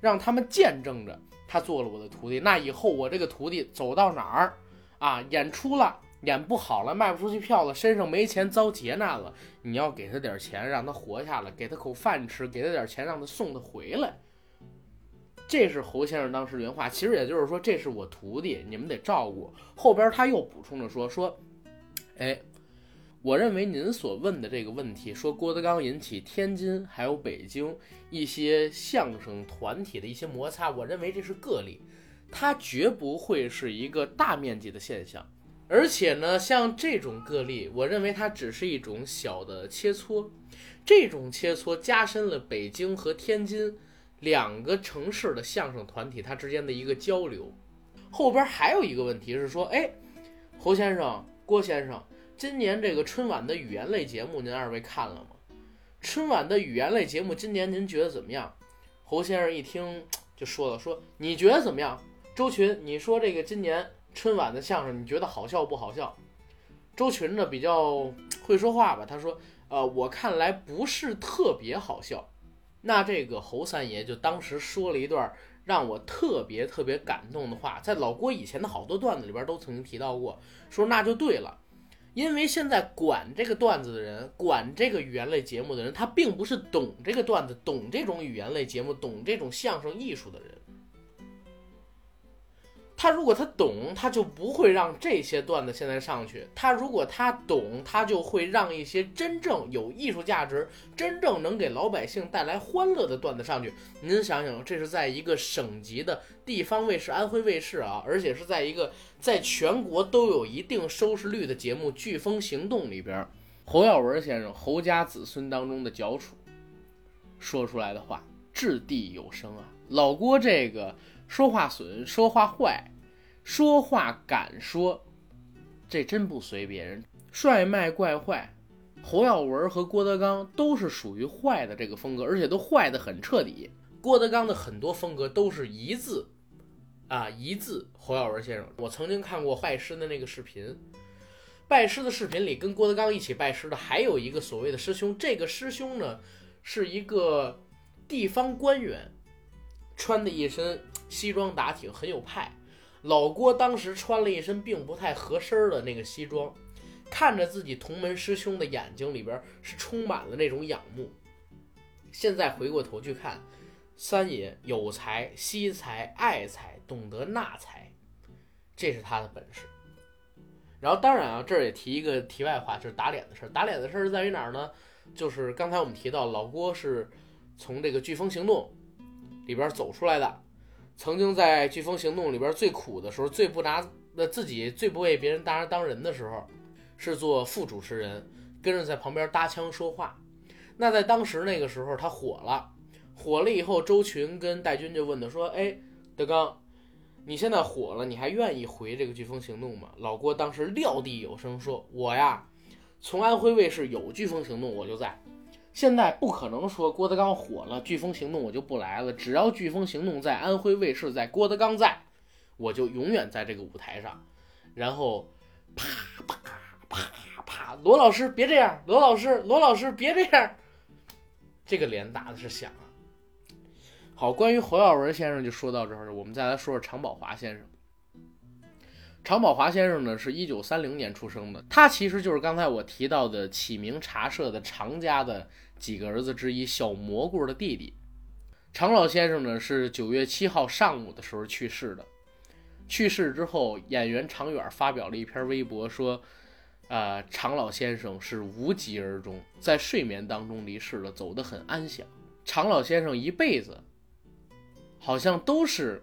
让他们见证着他做了我的徒弟。那以后我这个徒弟走到哪儿啊，演出了。演不好了，卖不出去票了，身上没钱遭劫难了，你要给他点钱，让他活下来，给他口饭吃，给他点钱，让他送他回来。这是侯先生当时原话，其实也就是说，这是我徒弟，你们得照顾。后边他又补充着说说，哎，我认为您所问的这个问题，说郭德纲引起天津还有北京一些相声团体的一些摩擦，我认为这是个例，它绝不会是一个大面积的现象。而且呢，像这种个例，我认为它只是一种小的切磋，这种切磋加深了北京和天津两个城市的相声团体它之间的一个交流。后边还有一个问题是说，哎，侯先生、郭先生，今年这个春晚的语言类节目您二位看了吗？春晚的语言类节目今年您觉得怎么样？侯先生一听就说了，说你觉得怎么样？周群，你说这个今年。春晚的相声，你觉得好笑不好笑？周群呢比较会说话吧，他说：“呃，我看来不是特别好笑。”那这个侯三爷就当时说了一段让我特别特别感动的话，在老郭以前的好多段子里边都曾经提到过，说那就对了，因为现在管这个段子的人，管这个语言类节目的人，他并不是懂这个段子、懂这种语言类节目、懂这种相声艺术的人。他如果他懂，他就不会让这些段子现在上去。他如果他懂，他就会让一些真正有艺术价值、真正能给老百姓带来欢乐的段子上去。您想想，这是在一个省级的地方卫视——安徽卫视啊，而且是在一个在全国都有一定收视率的节目《飓风行动》里边，侯耀文先生侯家子孙当中的翘楚说出来的话，掷地有声啊！老郭这个。说话损，说话坏，说话敢说，这真不随别人。帅卖怪坏，侯耀文和郭德纲都是属于坏的这个风格，而且都坏的很彻底。郭德纲的很多风格都是一字啊一字侯耀文先生。我曾经看过拜师的那个视频，拜师的视频里跟郭德纲一起拜师的还有一个所谓的师兄，这个师兄呢是一个地方官员，穿的一身西装打挺，很有派。老郭当时穿了一身并不太合身的那个西装，看着自己同门师兄的眼睛里边是充满了那种仰慕。现在回过头去看，三爷有才、惜才、爱才，懂得纳才，这是他的本事。然后当然啊，这儿也提一个题外话，就是打脸的事儿。打脸的事儿在于哪儿呢？就是刚才我们提到，老郭是从这个飓风行动里边走出来的。曾经在飓风行动里边最苦的时候，最不拿那自己最不为别人当当人的时候，是做副主持人，跟着在旁边搭腔说话。那在当时那个时候，他火了，火了以后，周群跟戴军就问他说：“哎，德刚，你现在火了，你还愿意回这个飓风行动吗？”老郭当时撂地有声说：“我呀，从安徽卫视有飓风行动我就在。”现在不可能说郭德纲火了，飓风行动我就不来了。只要飓风行动在安徽卫视，在郭德纲在，我就永远在这个舞台上。然后，啪啪啪啪，罗老师别这样，罗老师罗老师别这样，这个脸打的是响啊。好，关于侯耀文先生就说到这儿，我们再来说说常宝华先生。常宝华先生呢，是一九三零年出生的，他其实就是刚才我提到的启明茶社的常家的。几个儿子之一，小蘑菇的弟弟，常老先生呢是九月七号上午的时候去世的。去世之后，演员常远发表了一篇微博说：“啊，常老先生是无疾而终，在睡眠当中离世了，走得很安详。常老先生一辈子好像都是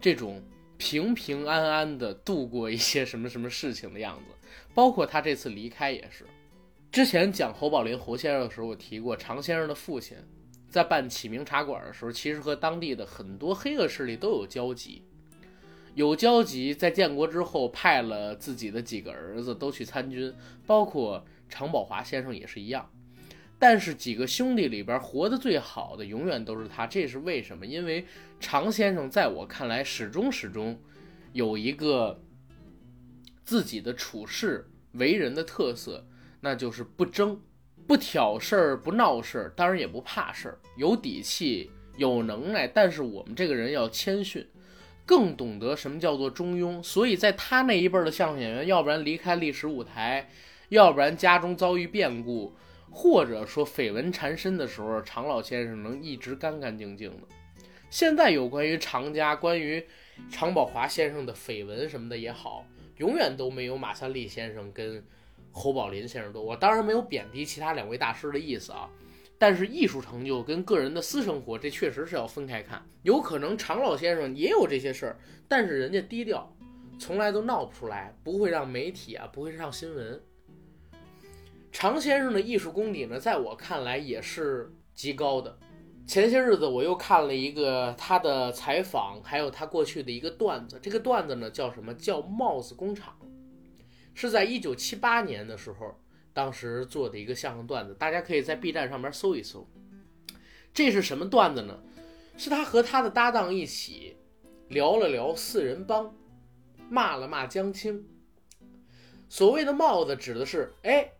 这种平平安安的度过一些什么什么事情的样子，包括他这次离开也是。”之前讲侯宝林侯先生的时候，我提过常先生的父亲，在办启明茶馆的时候，其实和当地的很多黑恶势力都有交集。有交集，在建国之后派了自己的几个儿子都去参军，包括常宝华先生也是一样。但是几个兄弟里边活得最好的永远都是他，这是为什么？因为常先生在我看来始终始终有一个自己的处事为人的特色。那就是不争、不挑事儿、不闹事儿，当然也不怕事儿，有底气、有能耐。但是我们这个人要谦逊，更懂得什么叫做中庸。所以在他那一辈的相声演员，要不然离开历史舞台，要不然家中遭遇变故，或者说绯闻缠身的时候，常老先生能一直干干净净的。现在有关于常家、关于常宝华先生的绯闻什么的也好，永远都没有马三立先生跟。侯宝林先生多，我当然没有贬低其他两位大师的意思啊，但是艺术成就跟个人的私生活，这确实是要分开看。有可能常老先生也有这些事儿，但是人家低调，从来都闹不出来，不会让媒体啊，不会上新闻。常先生的艺术功底呢，在我看来也是极高的。前些日子我又看了一个他的采访，还有他过去的一个段子，这个段子呢叫什么？叫帽子工厂。是在一九七八年的时候，当时做的一个相声段子，大家可以在 B 站上面搜一搜。这是什么段子呢？是他和他的搭档一起聊了聊四人帮，骂了骂江青。所谓的帽子指的是，哎，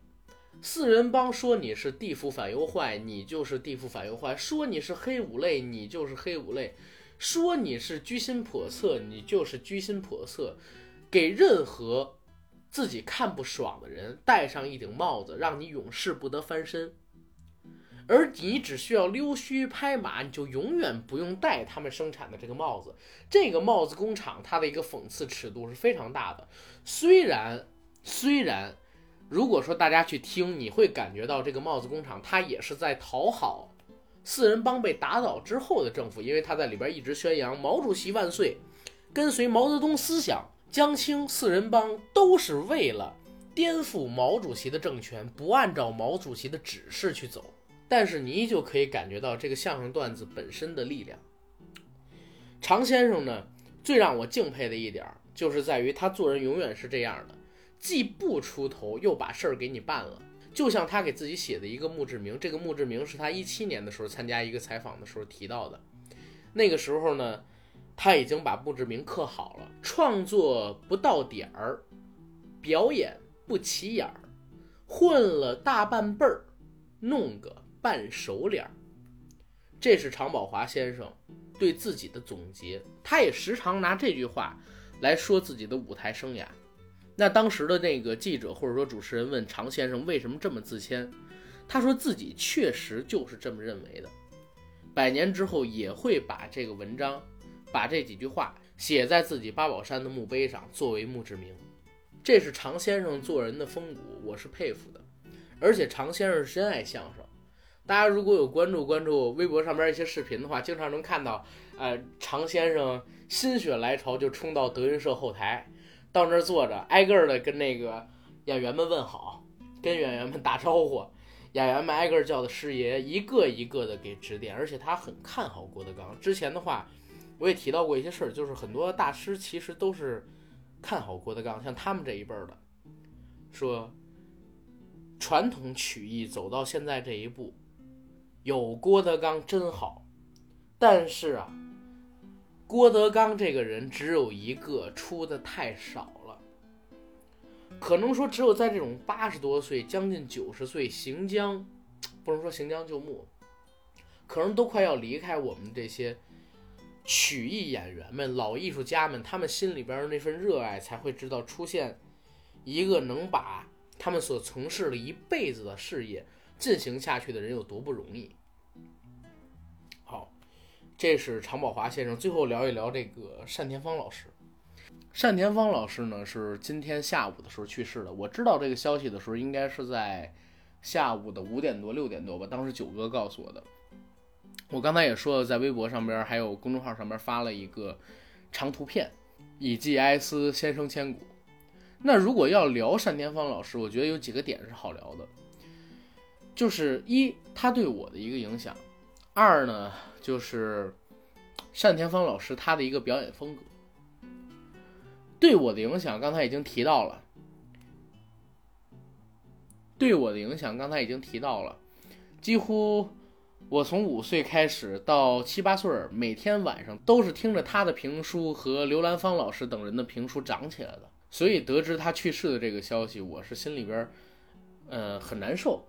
四人帮说你是地府反右坏，你就是地府反右坏；说你是黑五类，你就是黑五类；说你是居心叵测，你就是居心叵测。给任何自己看不爽的人戴上一顶帽子，让你永世不得翻身；而你只需要溜须拍马，你就永远不用戴他们生产的这个帽子。这个帽子工厂它的一个讽刺尺度是非常大的。虽然虽然，如果说大家去听，你会感觉到这个帽子工厂它也是在讨好四人帮被打倒之后的政府，因为他在里边一直宣扬毛主席万岁，跟随毛泽东思想。江青四人帮都是为了颠覆毛主席的政权，不按照毛主席的指示去走。但是你依旧可以感觉到这个相声段子本身的力量。常先生呢，最让我敬佩的一点就是在于他做人永远是这样的：既不出头，又把事儿给你办了。就像他给自己写的一个墓志铭，这个墓志铭是他一七年的时候参加一个采访的时候提到的。那个时候呢，他已经把墓志铭刻好了，创作不到点儿，表演不起眼儿，混了大半辈儿，弄个半熟脸儿。这是常宝华先生对自己的总结，他也时常拿这句话来说自己的舞台生涯。那当时的那个记者或者说主持人问常先生为什么这么自谦，他说自己确实就是这么认为的，百年之后也会把这个文章，把这几句话写在自己八宝山的墓碑上作为墓志铭。这是常先生做人的风骨，我是佩服的。而且常先生是真爱相声。大家如果有关注关注微博上边一些视频的话，经常能看到，呃，常先生心血来潮就冲到德云社后台，到那儿坐着，挨个的跟那个演员们问好，跟演员们打招呼，演员们挨个叫的师爷，一个一个的给指点，而且他很看好郭德纲。之前的话，我也提到过一些事儿，就是很多大师其实都是看好郭德纲，像他们这一辈儿的，说传统曲艺走到现在这一步。有郭德纲真好，但是啊，郭德纲这个人只有一个，出的太少了。可能说，只有在这种八十多岁、将近九十岁行将，不能说行将就木，可能都快要离开我们这些曲艺演员们、老艺术家们，他们心里边的那份热爱，才会知道出现一个能把他们所从事了一辈子的事业进行下去的人有多不容易。这是常宝华先生。最后聊一聊这个单田芳老师。单田芳老师呢是今天下午的时候去世的。我知道这个消息的时候，应该是在下午的五点多六点多吧。当时九哥告诉我的。我刚才也说了，在微博上边还有公众号上边发了一个长图片，以寄哀思，先生千古。那如果要聊单田芳老师，我觉得有几个点是好聊的，就是一他对我的一个影响，二呢。就是单田芳老师他的一个表演风格对我的影响，刚才已经提到了。对我的影响，刚才已经提到了。几乎我从五岁开始到七八岁，每天晚上都是听着他的评书和刘兰芳老师等人的评书长起来的。所以得知他去世的这个消息，我是心里边，呃，很难受，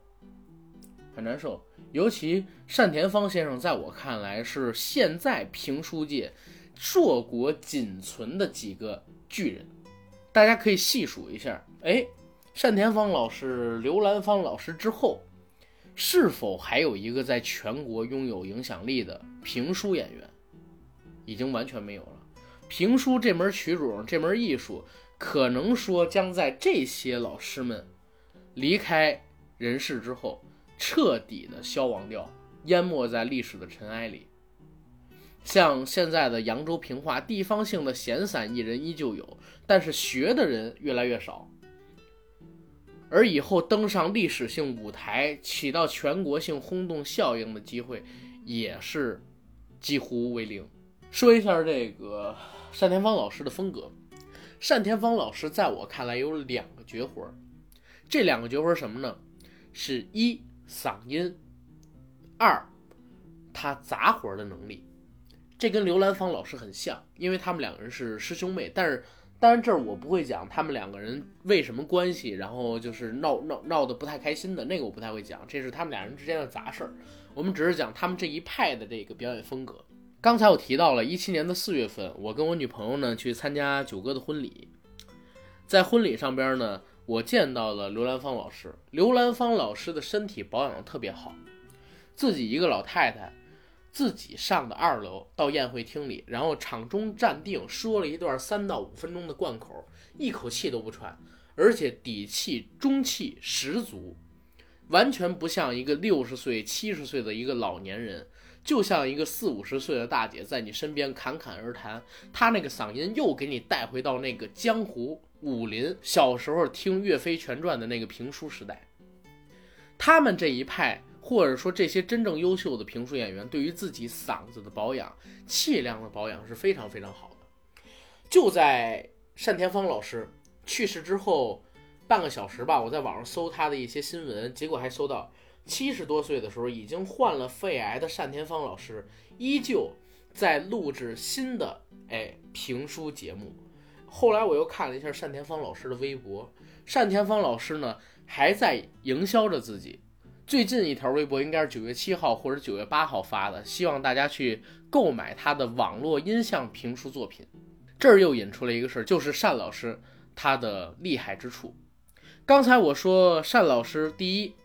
很难受。尤其单田芳先生，在我看来是现在评书界硕果仅存的几个巨人。大家可以细数一下，哎，单田芳老师、刘兰芳老师之后，是否还有一个在全国拥有影响力的评书演员？已经完全没有了。评书这门曲种，这门艺术，可能说将在这些老师们离开人世之后。彻底的消亡掉，淹没在历史的尘埃里。像现在的扬州评话，地方性的闲散艺人依旧有，但是学的人越来越少。而以后登上历史性舞台，起到全国性轰动效应的机会，也是几乎为零。说一下这个单田芳老师的风格。单田芳老师在我看来有两个绝活，这两个绝活什么呢？是一。嗓音，二，他杂活的能力，这跟刘兰芳老师很像，因为他们两个人是师兄妹。但是，当然这儿我不会讲他们两个人为什么关系，然后就是闹闹闹得不太开心的那个我不太会讲，这是他们俩人之间的杂事儿。我们只是讲他们这一派的这个表演风格。刚才我提到了，一七年的四月份，我跟我女朋友呢去参加九哥的婚礼，在婚礼上边呢。我见到了刘兰芳老师，刘兰芳老师的身体保养的特别好，自己一个老太太，自己上的二楼到宴会厅里，然后场中站定说了一段三到五分钟的贯口，一口气都不喘，而且底气中气十足，完全不像一个六十岁七十岁的一个老年人，就像一个四五十岁的大姐在你身边侃侃而谈，她那个嗓音又给你带回到那个江湖。武林小时候听《岳飞全传》的那个评书时代，他们这一派，或者说这些真正优秀的评书演员，对于自己嗓子的保养、气量的保养是非常非常好的。就在单田芳老师去世之后，半个小时吧，我在网上搜他的一些新闻，结果还搜到七十多岁的时候已经患了肺癌的单田芳老师，依旧在录制新的哎评书节目。后来我又看了一下单田芳老师的微博，单田芳老师呢还在营销着自己。最近一条微博应该是九月七号或者九月八号发的，希望大家去购买他的网络音像评书作品。这儿又引出了一个事儿，就是单老师他的厉害之处。刚才我说单老师，第一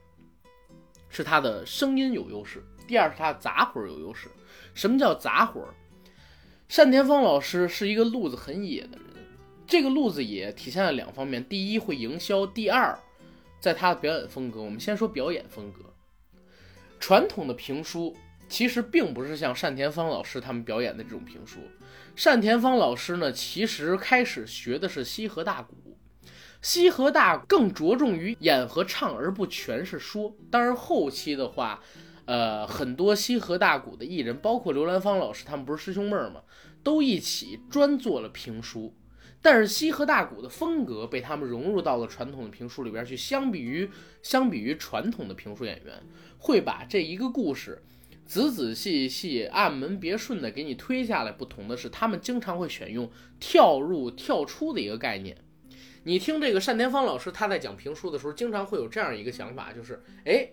是他的声音有优势，第二是他的杂活有优势。什么叫杂活？单田芳老师是一个路子很野的人，这个路子野体现在两方面：第一会营销，第二在他的表演风格。我们先说表演风格，传统的评书其实并不是像单田芳老师他们表演的这种评书。单田芳老师呢，其实开始学的是西河大鼓，西河大更着重于演和唱，而不全是说。当然后期的话，呃，很多西河大鼓的艺人，包括刘兰芳老师，他们不是师兄妹儿吗？都一起专做了评书。但是西河大鼓的风格被他们融入到了传统的评书里边去。相比于相比于传统的评书演员，会把这一个故事。仔仔细细、按门别顺的给你推下来。不同的是，他们经常会选用跳入、跳出的一个概念。你听这个单田芳老师他在讲评书的时候，经常会有这样一个想法，就是，哎，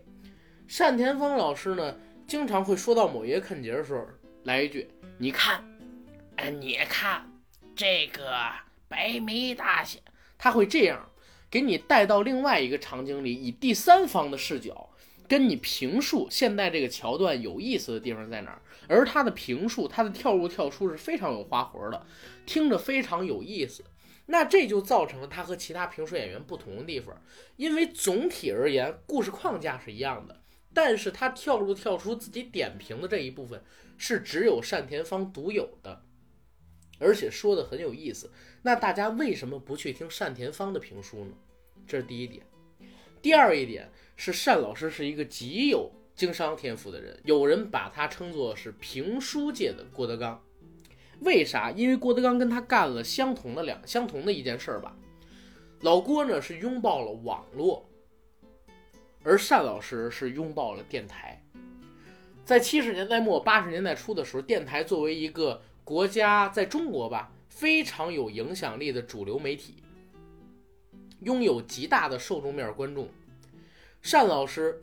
单田芳老师呢，经常会说到某一个看节的时候，来一句：“你看，哎，你看这个白眉大仙。”他会这样给你带到另外一个场景里，以第三方的视角。跟你评述现在这个桥段有意思的地方在哪儿？而他的评述，他的跳入跳出是非常有花活的，听着非常有意思。那这就造成了他和其他评书演员不同的地方，因为总体而言，故事框架是一样的，但是他跳入跳出自己点评的这一部分是只有单田芳独有的，而且说的很有意思。那大家为什么不去听单田芳的评书呢？这是第一点。第二一点。是单老师是一个极有经商天赋的人，有人把他称作是评书界的郭德纲。为啥？因为郭德纲跟他干了相同的两相同的一件事儿吧。老郭呢是拥抱了网络，而单老师是拥抱了电台。在七十年代末八十年代初的时候，电台作为一个国家在中国吧非常有影响力的主流媒体，拥有极大的受众面观众。单老师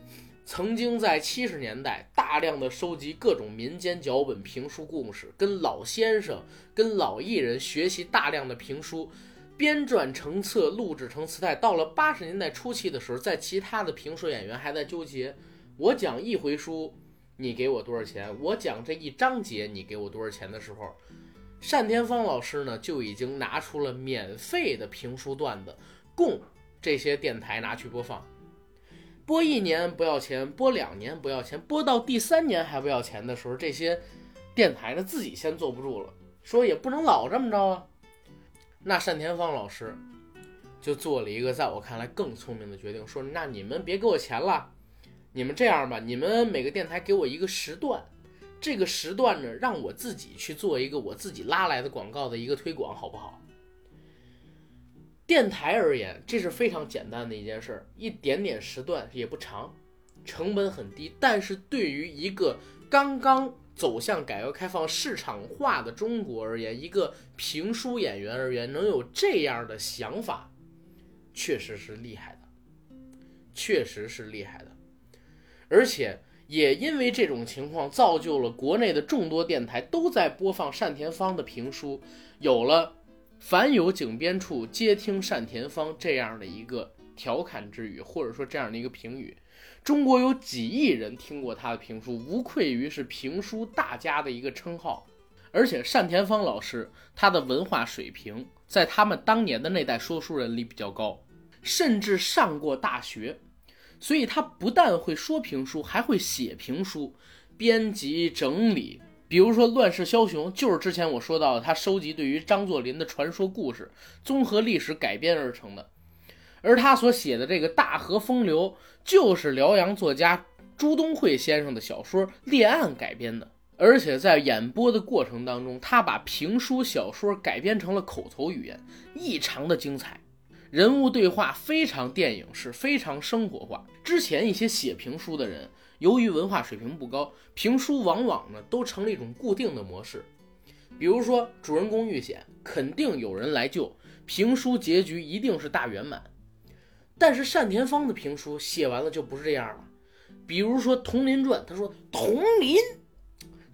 曾经在七十年代大量的收集各种民间脚本、评书故事，跟老先生、跟老艺人学习大量的评书，编撰成册、录制成磁带。到了八十年代初期的时候，在其他的评书演员还在纠结：我讲一回书，你给我多少钱？我讲这一章节，你给我多少钱的时候，单田芳老师呢就已经拿出了免费的评书段子，供这些电台拿去播放。播一年不要钱，播两年不要钱，播到第三年还不要钱的时候，这些电台呢自己先坐不住了，说也不能老这么着啊。那单田芳老师就做了一个在我看来更聪明的决定，说那你们别给我钱了，你们这样吧，你们每个电台给我一个时段，这个时段呢让我自己去做一个我自己拉来的广告的一个推广，好不好？电台而言，这是非常简单的一件事儿，一点点时段也不长，成本很低。但是对于一个刚刚走向改革开放、市场化的中国而言，一个评书演员而言，能有这样的想法，确实是厉害的，确实是厉害的。而且也因为这种情况，造就了国内的众多电台都在播放单田芳的评书，有了。凡有井边处，皆听单田芳这样的一个调侃之语，或者说这样的一个评语。中国有几亿人听过他的评书，无愧于是评书大家的一个称号。而且单田芳老师他的文化水平，在他们当年的那代说书人里比较高，甚至上过大学，所以他不但会说评书，还会写评书，编辑整理。比如说《乱世枭雄》，就是之前我说到的，他收集对于张作霖的传说故事，综合历史改编而成的。而他所写的这个《大河风流》，就是辽阳作家朱东惠先生的小说《列案》改编的。而且在演播的过程当中，他把评书小说改编成了口头语言，异常的精彩。人物对话非常电影式，非常生活化。之前一些写评书的人，由于文化水平不高，评书往往呢都成了一种固定的模式。比如说，主人公遇险，肯定有人来救，评书结局一定是大圆满。但是单田芳的评书写完了就不是这样了。比如说《佟林传》，他说佟林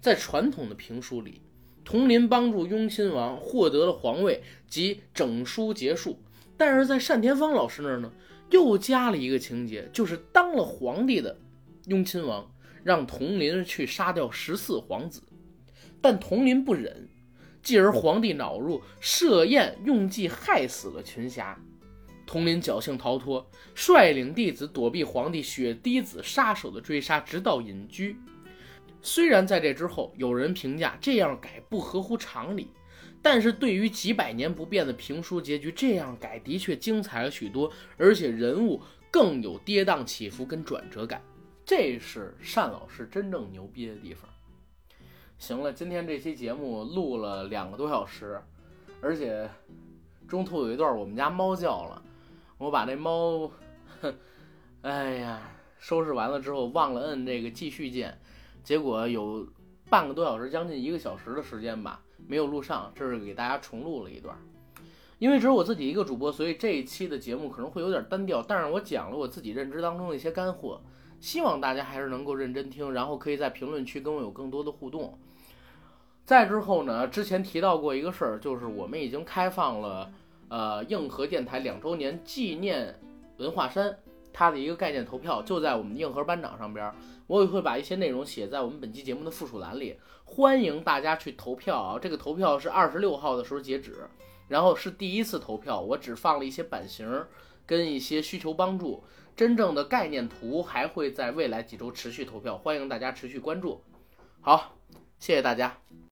在传统的评书里，佟林帮助雍亲王获得了皇位及整书结束。但是在单田芳老师那儿呢，又加了一个情节，就是当了皇帝的雍亲王让佟林去杀掉十四皇子，但佟林不忍，继而皇帝恼怒，设宴用计害死了群侠。佟林侥幸逃脱，率领弟子躲避皇帝血滴子杀手的追杀，直到隐居。虽然在这之后，有人评价这样改不合乎常理。但是对于几百年不变的评书结局，这样改的确精彩了许多，而且人物更有跌宕起伏跟转折感，这是单老师真正牛逼的地方。行了，今天这期节目录了两个多小时，而且中途有一段我们家猫叫了，我把那猫，哎呀，收拾完了之后忘了摁这个继续键，结果有半个多小时，将近一个小时的时间吧。没有录上，这是给大家重录了一段。因为只有我自己一个主播，所以这一期的节目可能会有点单调。但是我讲了我自己认知当中的一些干货，希望大家还是能够认真听，然后可以在评论区跟我有更多的互动。再之后呢，之前提到过一个事儿，就是我们已经开放了呃硬核电台两周年纪念文化衫它的一个概念投票，就在我们硬核班长上边。我也会把一些内容写在我们本期节目的附属栏里，欢迎大家去投票啊！这个投票是二十六号的时候截止，然后是第一次投票，我只放了一些版型跟一些需求帮助，真正的概念图还会在未来几周持续投票，欢迎大家持续关注。好，谢谢大家。